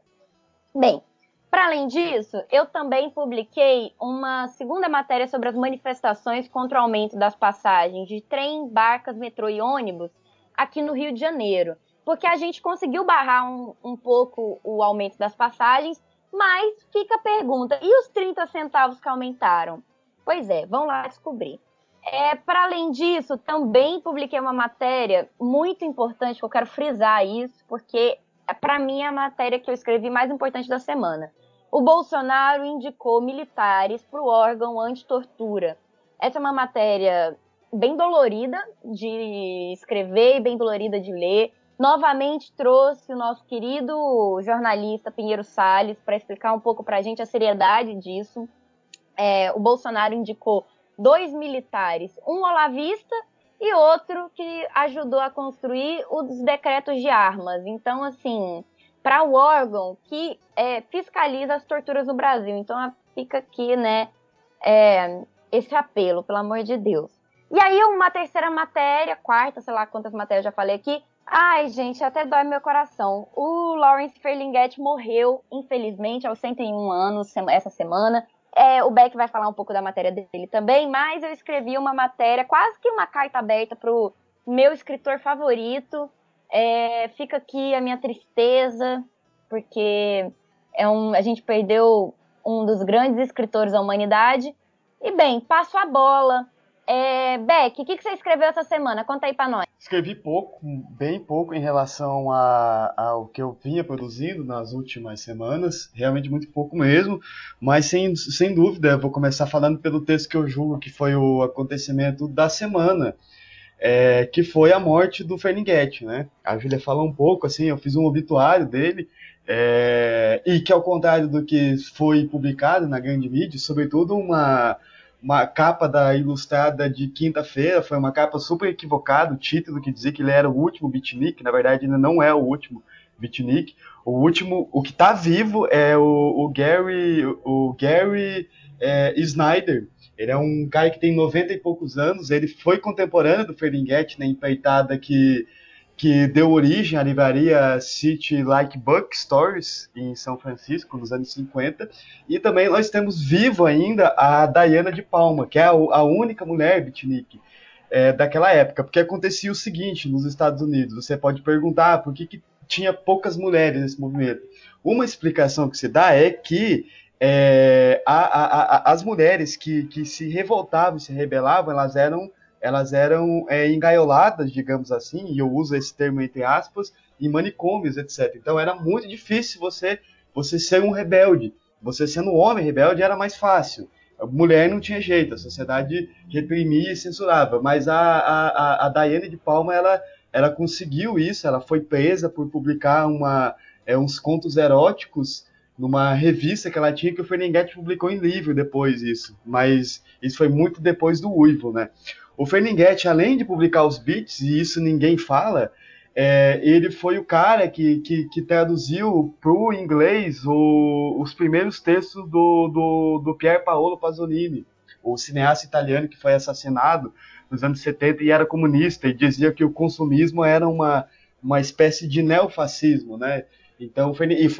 Bem, para além disso, eu também publiquei uma segunda matéria sobre as manifestações contra o aumento das passagens de trem, barcas, metrô e ônibus aqui no Rio de Janeiro. Porque a gente conseguiu barrar um, um pouco o aumento das passagens, mas fica a pergunta: e os 30 centavos que aumentaram? Pois é, vão lá descobrir. É, Para além disso, também publiquei uma matéria muito importante, que eu quero frisar isso, porque para mim é a matéria que eu escrevi mais importante da semana. O Bolsonaro indicou militares para o órgão anti-tortura. Essa é uma matéria bem dolorida de escrever e bem dolorida de ler. Novamente trouxe o nosso querido jornalista Pinheiro Salles para explicar um pouco para a gente a seriedade disso. É, o Bolsonaro indicou dois militares, um olavista e outro que ajudou a construir os decretos de armas. Então, assim, para o órgão que é, fiscaliza as torturas no Brasil. Então, fica aqui, né, é, esse apelo, pelo amor de Deus. E aí, uma terceira matéria, quarta, sei lá quantas matérias eu já falei aqui. Ai, gente, até dói meu coração. O Lawrence Ferlinghetti morreu, infelizmente, aos 101 anos essa semana. É, o Beck vai falar um pouco da matéria dele também, mas eu escrevi uma matéria, quase que uma carta aberta para o meu escritor favorito. É, fica aqui a minha tristeza, porque é um, a gente perdeu um dos grandes escritores da humanidade. E bem, passo a bola. É, Beck, o que, que, você escreveu essa semana? Conta aí para nós. Escrevi pouco, bem pouco em relação a, ao que eu vinha produzindo nas últimas semanas, realmente muito pouco mesmo, mas sem, sem dúvida, vou começar falando pelo texto que eu julgo que foi o acontecimento da semana, é, que foi a morte do Ferninguete, né? A Júlia fala um pouco, assim, eu fiz um obituário dele, é, e que ao contrário do que foi publicado na grande mídia, sobretudo uma uma capa da Ilustrada de quinta-feira, foi uma capa super equivocada, o título que dizia que ele era o último beatnik, na verdade ele não é o último beatnik. O último, o que está vivo é o, o, Gary, o Gary é, Snyder. Ele é um cara que tem 90 e poucos anos, ele foi contemporâneo do Ferlinghetti na empreitada que que deu origem à livraria City Like Book Stories em São Francisco nos anos 50. E também nós temos vivo ainda a Diana de Palma, que é a, única mulher beatnik é, daquela época. Porque acontecia o seguinte nos Estados Unidos: você pode perguntar por que, que tinha poucas mulheres nesse movimento. Uma explicação que se dá é que é, a, a, a, as mulheres que, que se revoltavam, se rebelavam, elas eram elas eram é, engaioladas, digamos assim, e eu uso esse termo entre aspas, em manicômios, etc. Então era muito difícil você você ser um rebelde. Você sendo um homem rebelde era mais fácil. A mulher não tinha jeito, a sociedade reprimia e censurava. Mas a, a, a Daiane de Palma, ela, ela conseguiu isso, ela foi presa por publicar uma, é, uns contos eróticos numa revista que ela tinha que o Ferlinghetti publicou em livro depois isso. Mas isso foi muito depois do Uivo, né? O Ferlinghetti, além de publicar os beats, e isso ninguém fala, é, ele foi o cara que, que, que traduziu para o inglês os primeiros textos do, do, do Pier Paolo Pasolini, o cineasta italiano que foi assassinado nos anos 70 e era comunista, e dizia que o consumismo era uma, uma espécie de neofascismo, né? Então, o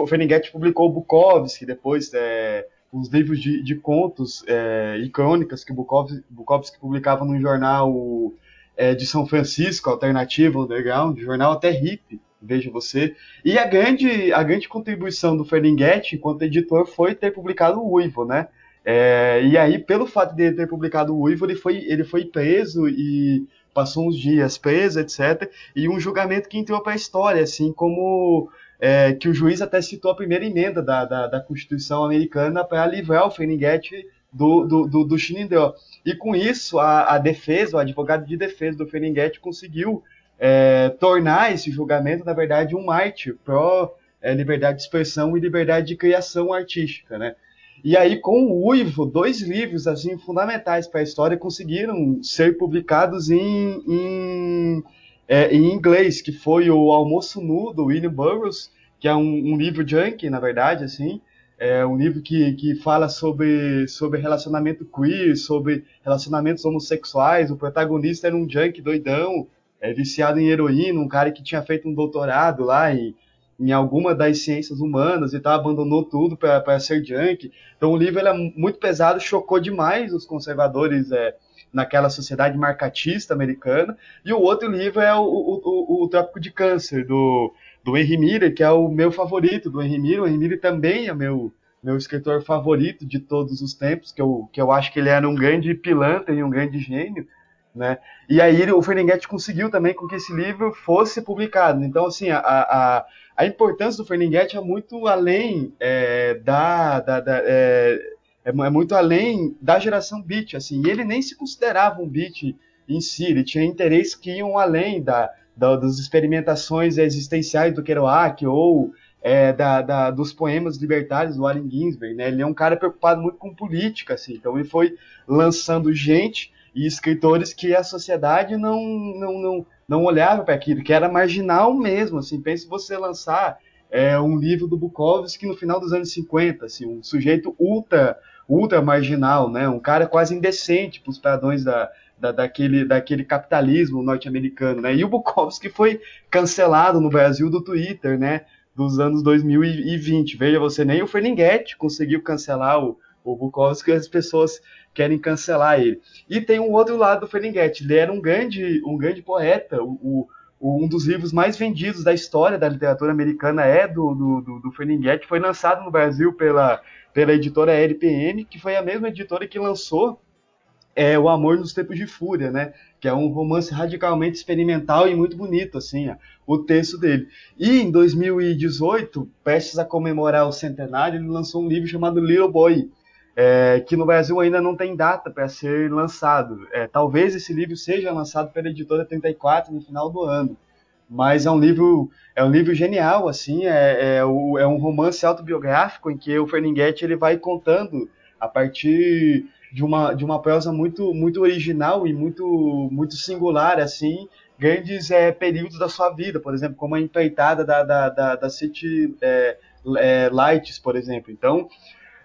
Ferlinghetti publicou Bukowski, depois é, os livros de, de contos é, e crônicas que Bukowski, Bukowski publicava num jornal é, de São Francisco, Alternativa Underground, jornal até hippie, veja você. E a grande, a grande contribuição do Ferlinghetti, enquanto editor, foi ter publicado o Uivo, né? É, e aí, pelo fato de ele ter publicado o Uivo, ele foi, ele foi preso e passou uns dias preso, etc. E um julgamento que entrou para a história, assim como é, que o juiz até citou a primeira emenda da, da, da Constituição americana para livrar o Ferlinghetti do, do, do, do E com isso, a, a, defesa, o advogado de defesa do Ferlinghetti conseguiu é, tornar esse julgamento, na verdade, um mártir pró é, liberdade de expressão e liberdade de criação artística, né? E aí, com o Uivo, dois livros assim fundamentais para a história conseguiram ser publicados em, em é, em inglês, que foi o Almoço Nu, do William Burroughs, que é um, um livro junkie, na verdade, assim, é um livro que, que fala sobre, sobre relacionamento queer, sobre relacionamentos homossexuais. O protagonista era um junkie doidão, é, viciado em heroína, um cara que tinha feito um doutorado lá em, em alguma das ciências humanas e tal, abandonou tudo para ser junkie. Então o livro é muito pesado, chocou demais os conservadores é, naquela sociedade marcatista americana. E o outro livro é o, o, o, o Trópico de Câncer, do, do Henry Miller, que é o meu favorito do Henry Miller. O Henry Miller também é meu, meu escritor favorito de todos os tempos, que eu, que eu acho que ele era um grande pilantra e um grande gênio, né? E aí o Ferlinghetti conseguiu também com que esse livro fosse publicado. Então, assim, a, a, a importância do Ferlinghetti é muito além é, da, da, da é, é, é, muito além da geração beat, assim. E ele nem se considerava um beat em si, ele tinha interesses que iam além da, da das experimentações existenciais do Kerouac ou é, da, da, dos poemas libertários do Allen Ginsberg, né? Ele é um cara preocupado muito com política, assim. Então ele foi lançando gente e escritores que a sociedade não não, não, não olhava para aquilo, que era marginal mesmo, assim. Pense você lançar é, um livro do Bukowski no final dos anos 50, assim, um sujeito ultra ultra marginal, né? Um cara quase indecente para os padrões da, da, daquele, daquele capitalismo norte-americano, né? E o Bukowski foi cancelado no Brasil do Twitter, né? Dos anos 2020. Veja você, nem o Ferlinghetti conseguiu cancelar o, o Bukowski, as pessoas querem cancelar ele. E tem um outro lado do Ferlinghetti, ele era um grande, um grande poeta, o, o, um dos livros mais vendidos da história da literatura americana é do, do, do, do Ferlinghetti, foi lançado no Brasil pela pela editora LPN, que foi a mesma editora que lançou é, O Amor nos Tempos de Fúria, né? Que é um romance radicalmente experimental e muito bonito, assim, ó, o texto dele. E em 2018, prestes a comemorar o centenário, ele lançou um livro chamado Little Boy, é, que no Brasil ainda não tem data para ser lançado. É, talvez esse livro seja lançado pela editora 34 no final do ano mas é um livro é um livro genial assim é, é, é um romance autobiográfico em que o Ferlinghetti ele vai contando a partir de uma de uma prosa muito muito original e muito muito singular assim grandes é, períodos da sua vida por exemplo como a empreitada da da, da, da City é, é, Lights por exemplo. Então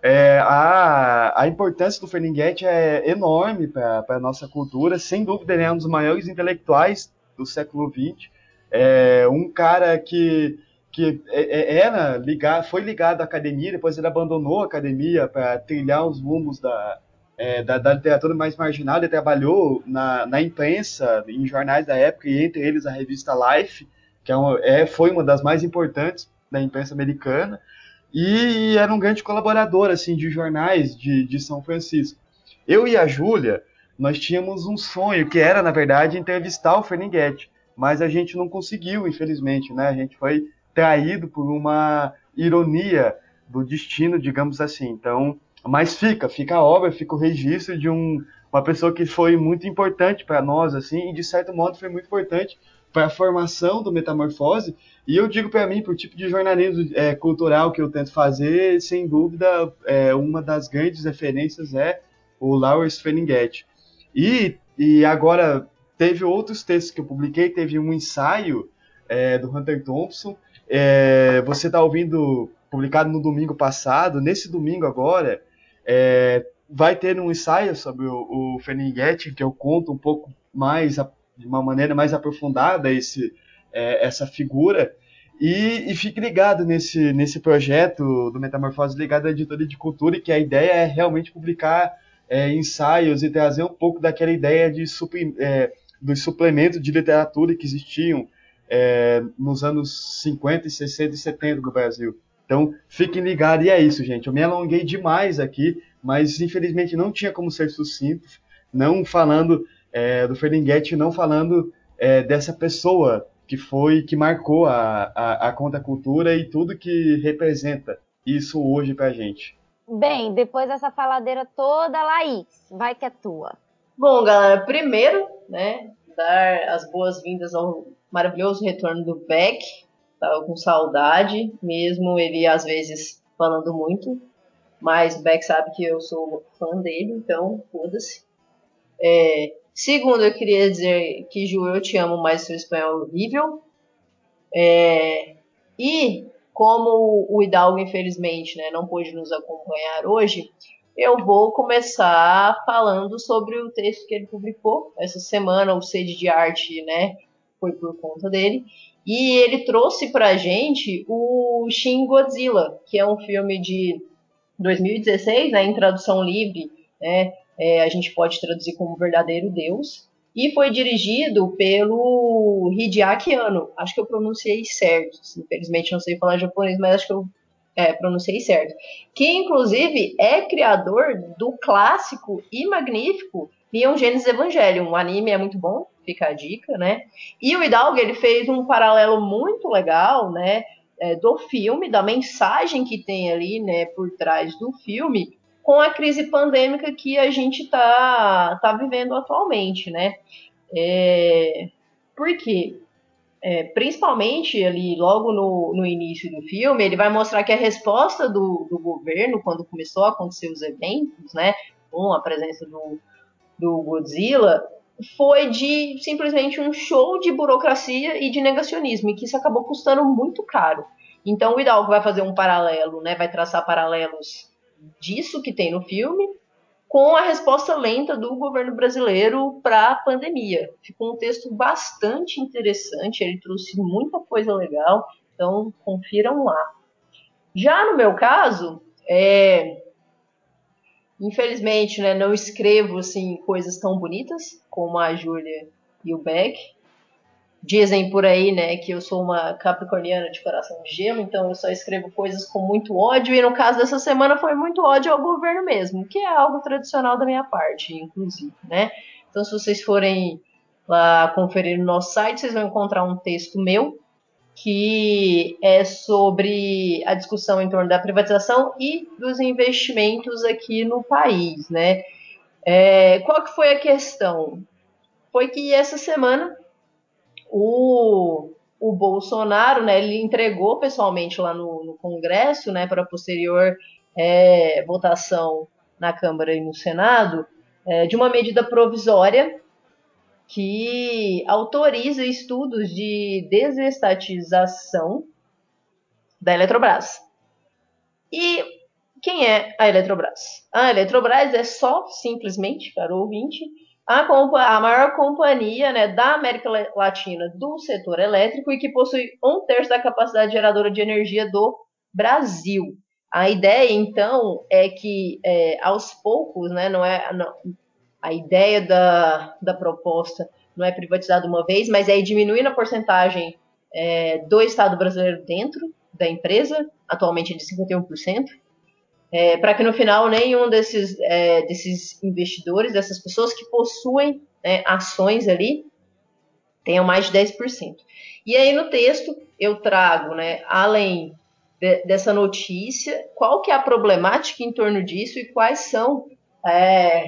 é, a, a importância do Ferlinghetti é enorme para a nossa cultura. Sem dúvida ele é um dos maiores intelectuais do século XX é, um cara que, que é, é, era ligado, foi ligado à academia, depois ele abandonou a academia para trilhar os rumos da, é, da, da, literatura mais marginal. Ele trabalhou na, na, imprensa, em jornais da época, e entre eles a revista Life, que é uma, é, foi uma das mais importantes da imprensa americana, e era um grande colaborador assim de jornais de, de São Francisco. Eu e a Júlia, nós tínhamos um sonho, que era, na verdade, entrevistar o Ferlinghetti mas a gente não conseguiu, infelizmente, né? A gente foi traído por uma ironia do destino, digamos assim. Então, mas fica, fica a obra, fica o registro de um, uma pessoa que foi muito importante para nós, assim, e de certo modo foi muito importante para a formação do Metamorfose. E eu digo para mim, por tipo de jornalismo é, cultural que eu tento fazer, sem dúvida, é, uma das grandes referências é o Lawrence Ferlinghetti. E, e agora, Teve outros textos que eu publiquei, teve um ensaio é, do Hunter Thompson. É, você está ouvindo, publicado no domingo passado. Nesse domingo agora, é, vai ter um ensaio sobre o, o Ferlinghetti, que eu conto um pouco mais, de uma maneira mais aprofundada, esse, é, essa figura. E, e, fique ligado nesse, nesse projeto do Metamorfose ligado à editora de cultura, que a ideia é realmente publicar é, ensaios e trazer um pouco daquela ideia de super, é, dos suplementos de literatura que existiam é, nos anos 50, 60 e 70 no Brasil. Então, fiquem ligados, e é isso, gente. Eu me alonguei demais aqui, mas infelizmente não tinha como ser sucinto, não falando é, do Ferlinghetti, não falando é, dessa pessoa que foi, que marcou a, a, a contracultura e tudo que representa isso hoje pra gente. Bem, depois dessa faladeira toda, Laís, vai que é tua. Bom, galera, primeiro, né, dar as boas-vindas ao maravilhoso retorno do Beck. Tava com saudade, mesmo ele às vezes falando muito, mas o Beck sabe que eu sou fã dele, então foda-se. É, segundo, eu queria dizer que, Ju, eu te amo, mas seu espanhol é horrível. É, e como o Hidalgo, infelizmente, né, não pôde nos acompanhar hoje, eu vou começar falando sobre o texto que ele publicou essa semana, o Sede de Arte, né? Foi por conta dele. E ele trouxe pra gente o Shin Godzilla, que é um filme de 2016, né, em tradução livre, né? É, a gente pode traduzir como Verdadeiro Deus. E foi dirigido pelo Hideaki Anno. Acho que eu pronunciei certo. Infelizmente não sei falar japonês, mas acho que eu É, pronunciei certo. Que inclusive é criador do clássico e magnífico Neon Genesis Evangelion. O anime é muito bom, fica a dica, né? E o Hidalgo ele fez um paralelo muito legal, né? É, do filme, da mensagem que tem ali, né, por trás do filme, com a crise pandêmica que a gente está tá vivendo atualmente, né? É, por quê? É, principalmente ali logo no, no início do filme, ele vai mostrar que a resposta do, do governo, quando começou a acontecer os eventos, né, com a presença do, do Godzilla, foi de simplesmente um show de burocracia e de negacionismo, e que isso acabou custando muito caro. Então o Hidalgo vai fazer um paralelo, né, vai traçar paralelos disso que tem no filme com a resposta lenta do governo brasileiro para a pandemia. Ficou um texto bastante interessante, ele trouxe muita coisa legal, então confiram lá. Já no meu caso, é, infelizmente, né, não escrevo assim coisas tão bonitas como a Júlia e o Beck, Dizem por aí, né, que eu sou uma capricorniana de coração de gelo, então eu só escrevo coisas com muito ódio, e no caso dessa semana foi muito ódio ao governo mesmo, que é algo tradicional da minha parte, inclusive, né? Então, se vocês forem lá conferir no nosso site, vocês vão encontrar um texto meu que é sobre a discussão em torno da privatização e dos investimentos aqui no país, né? É, qual que foi a questão? Foi que essa semana o, o Bolsonaro, né, ele entregou pessoalmente lá no, no Congresso, né, para posterior é, votação na Câmara e no Senado, é, de uma medida provisória que autoriza estudos de desestatização da Eletrobras. E quem é a Eletrobras? A Eletrobras é só, simplesmente, para o ouvinte, a, a maior companhia né, da América Latina do setor elétrico e que possui um terço da capacidade geradora de energia do Brasil. A ideia, então, é que é, aos poucos, né, não é não, a ideia da, da proposta não é privatizar de uma vez, mas é ir diminuindo a porcentagem é, do Estado brasileiro dentro da empresa, atualmente é de 51%, é, para que no final nenhum desses, é, desses investidores, dessas pessoas que possuem né, ações ali, tenham mais de 10%. E aí no texto eu trago, né, além de, dessa notícia, qual que é a problemática em torno disso e quais são, é,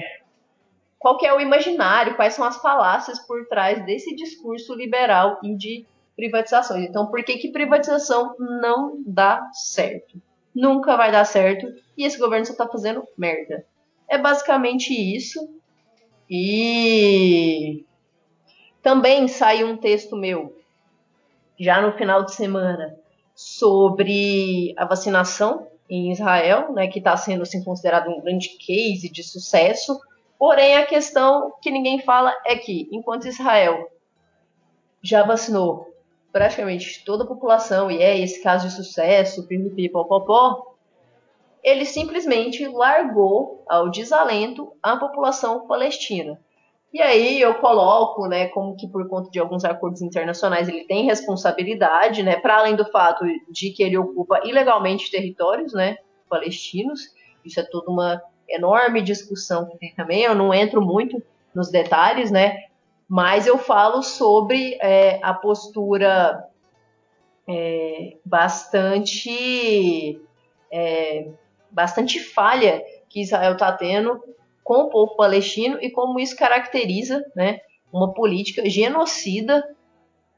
qual que é o imaginário, quais são as falácias por trás desse discurso liberal e de privatizações. Então, por que, que privatização não dá certo? Nunca vai dar certo e esse governo só tá fazendo merda. É basicamente isso. E também saiu um texto meu já no final de semana sobre a vacinação em Israel, né, que está sendo assim, considerado um grande case de sucesso. Porém, a questão que ninguém fala é que, enquanto Israel já vacinou praticamente toda a população, e é esse caso de sucesso, pipipi, popopó, ele simplesmente largou ao desalento a população palestina. E aí eu coloco, né, como que por conta de alguns acordos internacionais ele tem responsabilidade, né, para além do fato de que ele ocupa ilegalmente territórios, né, palestinos. Isso é toda uma enorme discussão que tem também. Eu não entro muito nos detalhes, né, mas eu falo sobre é, a postura é, bastante é, bastante falha que Israel está tendo com o povo palestino e como isso caracteriza né, uma política genocida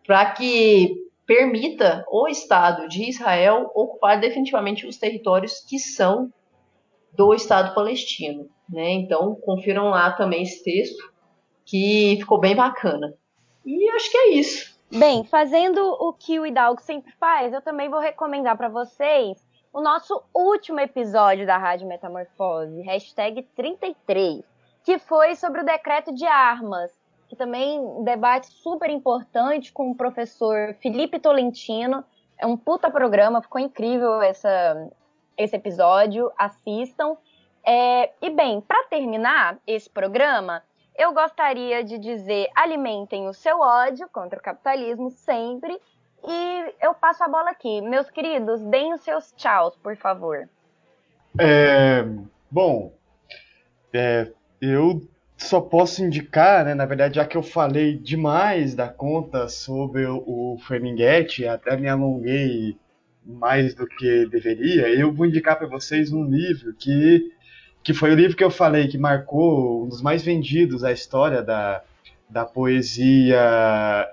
para que permita o Estado de Israel ocupar definitivamente os territórios que são do Estado palestino. Né? Então, confiram lá também esse texto que ficou bem bacana. E acho que é isso. Bem, fazendo o que o Hidalgo sempre faz, eu também vou recomendar para vocês o nosso último episódio da Rádio Metamorfose, hashtag 33, que foi sobre o decreto de armas, que também um debate super importante com o professor Felipe Tolentino. É um puta programa, ficou incrível essa, esse episódio, assistam. É, e bem, para terminar esse programa, eu gostaria de dizer: alimentem o seu ódio contra o capitalismo sempre E eu passo a bola aqui. Meus queridos, deem os seus tchauz, por favor. É, bom, é, eu só posso indicar, né, na verdade, já que eu falei demais da conta sobre o, o Ferminghetti, até me alonguei mais do que deveria, eu vou indicar para vocês um livro que, que foi o livro que eu falei que marcou um dos mais vendidos da história da, da poesia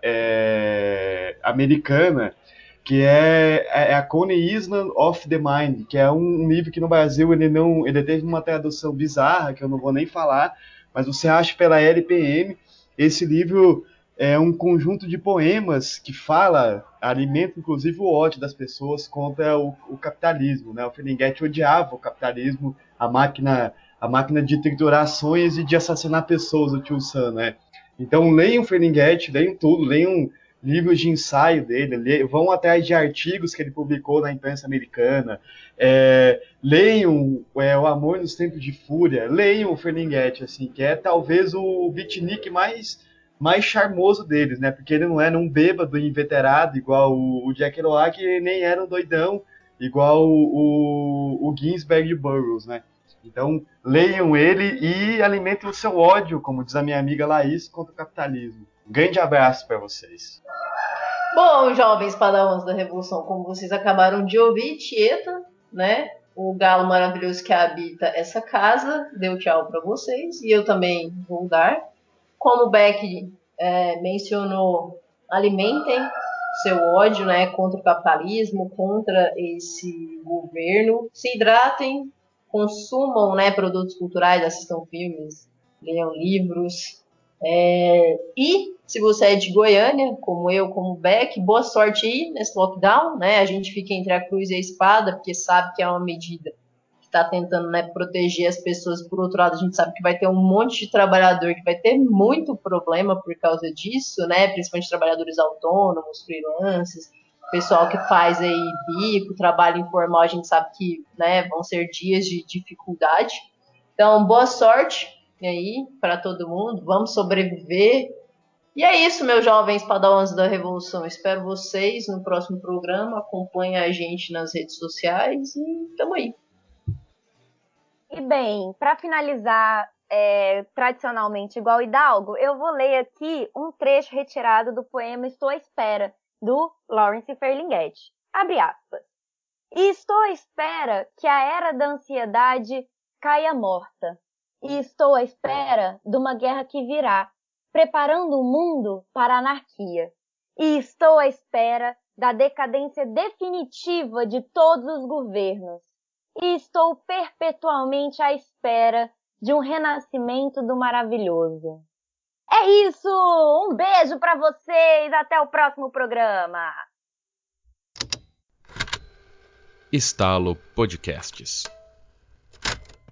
é, americana, que é, é, a Coney Island of the Mind, que é um, livro que no Brasil ele não ele teve uma tradução bizarra que eu não vou nem falar, mas você acha pela LPM. Esse livro é um conjunto de poemas que fala, alimenta inclusive o ódio das pessoas contra o, o capitalismo, né? O Ferlinghetti odiava o capitalismo, a máquina a máquina de triturar ações e de assassinar pessoas, o tio Sam, né? Então leiam Ferlinghetti, leiam tudo, leiam livros de ensaio dele, vão atrás de artigos que ele publicou na imprensa americana, é, leiam é, O Amor nos Tempos de Fúria, leiam o Ferlinghetti, assim, que é talvez o beatnik mais mais charmoso deles, né? Porque ele não era um bêbado inveterado igual o, o Jack Kerouac, e nem era um doidão igual o, o, Ginsberg e Burroughs, né? Então, leiam ele e alimentem o seu ódio, como diz a minha amiga Laís, contra o capitalismo. Um grande abraço para vocês. Bom, jovens padawans da Revolução, como vocês acabaram de ouvir, Tieta, né? O galo maravilhoso que habita essa casa, deu tchau para vocês e eu também vou dar. Como o Beck é, mencionou, alimentem seu ódio né, contra o capitalismo, contra esse governo. Se hidratem, consumam né, produtos culturais, assistam filmes, leiam livros. É, e se você é de Goiânia, como eu, como Beck, boa sorte aí nesse lockdown. Né? A gente fica entre a cruz e a espada, porque sabe que é uma medida está tentando né, proteger as pessoas. Por outro lado, a gente sabe que vai ter um monte de trabalhador que vai ter muito problema por causa disso, né? principalmente trabalhadores autônomos, freelancers pessoal que faz aí bico, trabalho informal, a gente sabe que né, vão ser dias de dificuldade. Então, boa sorte aí para todo mundo, vamos sobreviver. E é isso, meus jovens padawans da Revolução. Espero vocês no próximo programa. Acompanhe a gente nas redes sociais e tamo aí. E bem, para finalizar, é, tradicionalmente igual Hidalgo, eu vou ler aqui um trecho retirado do poema Estou à Espera, do Lawrence Ferlinghetti. Abre aspas. E estou à espera que a era da ansiedade caia morta. E estou à espera de uma guerra que virá, preparando o mundo para a anarquia. E estou à espera da decadência definitiva de todos os governos. E estou perpetualmente à espera de um renascimento do maravilhoso. É isso! Um beijo para vocês! Até o próximo programa! Estalo Podcasts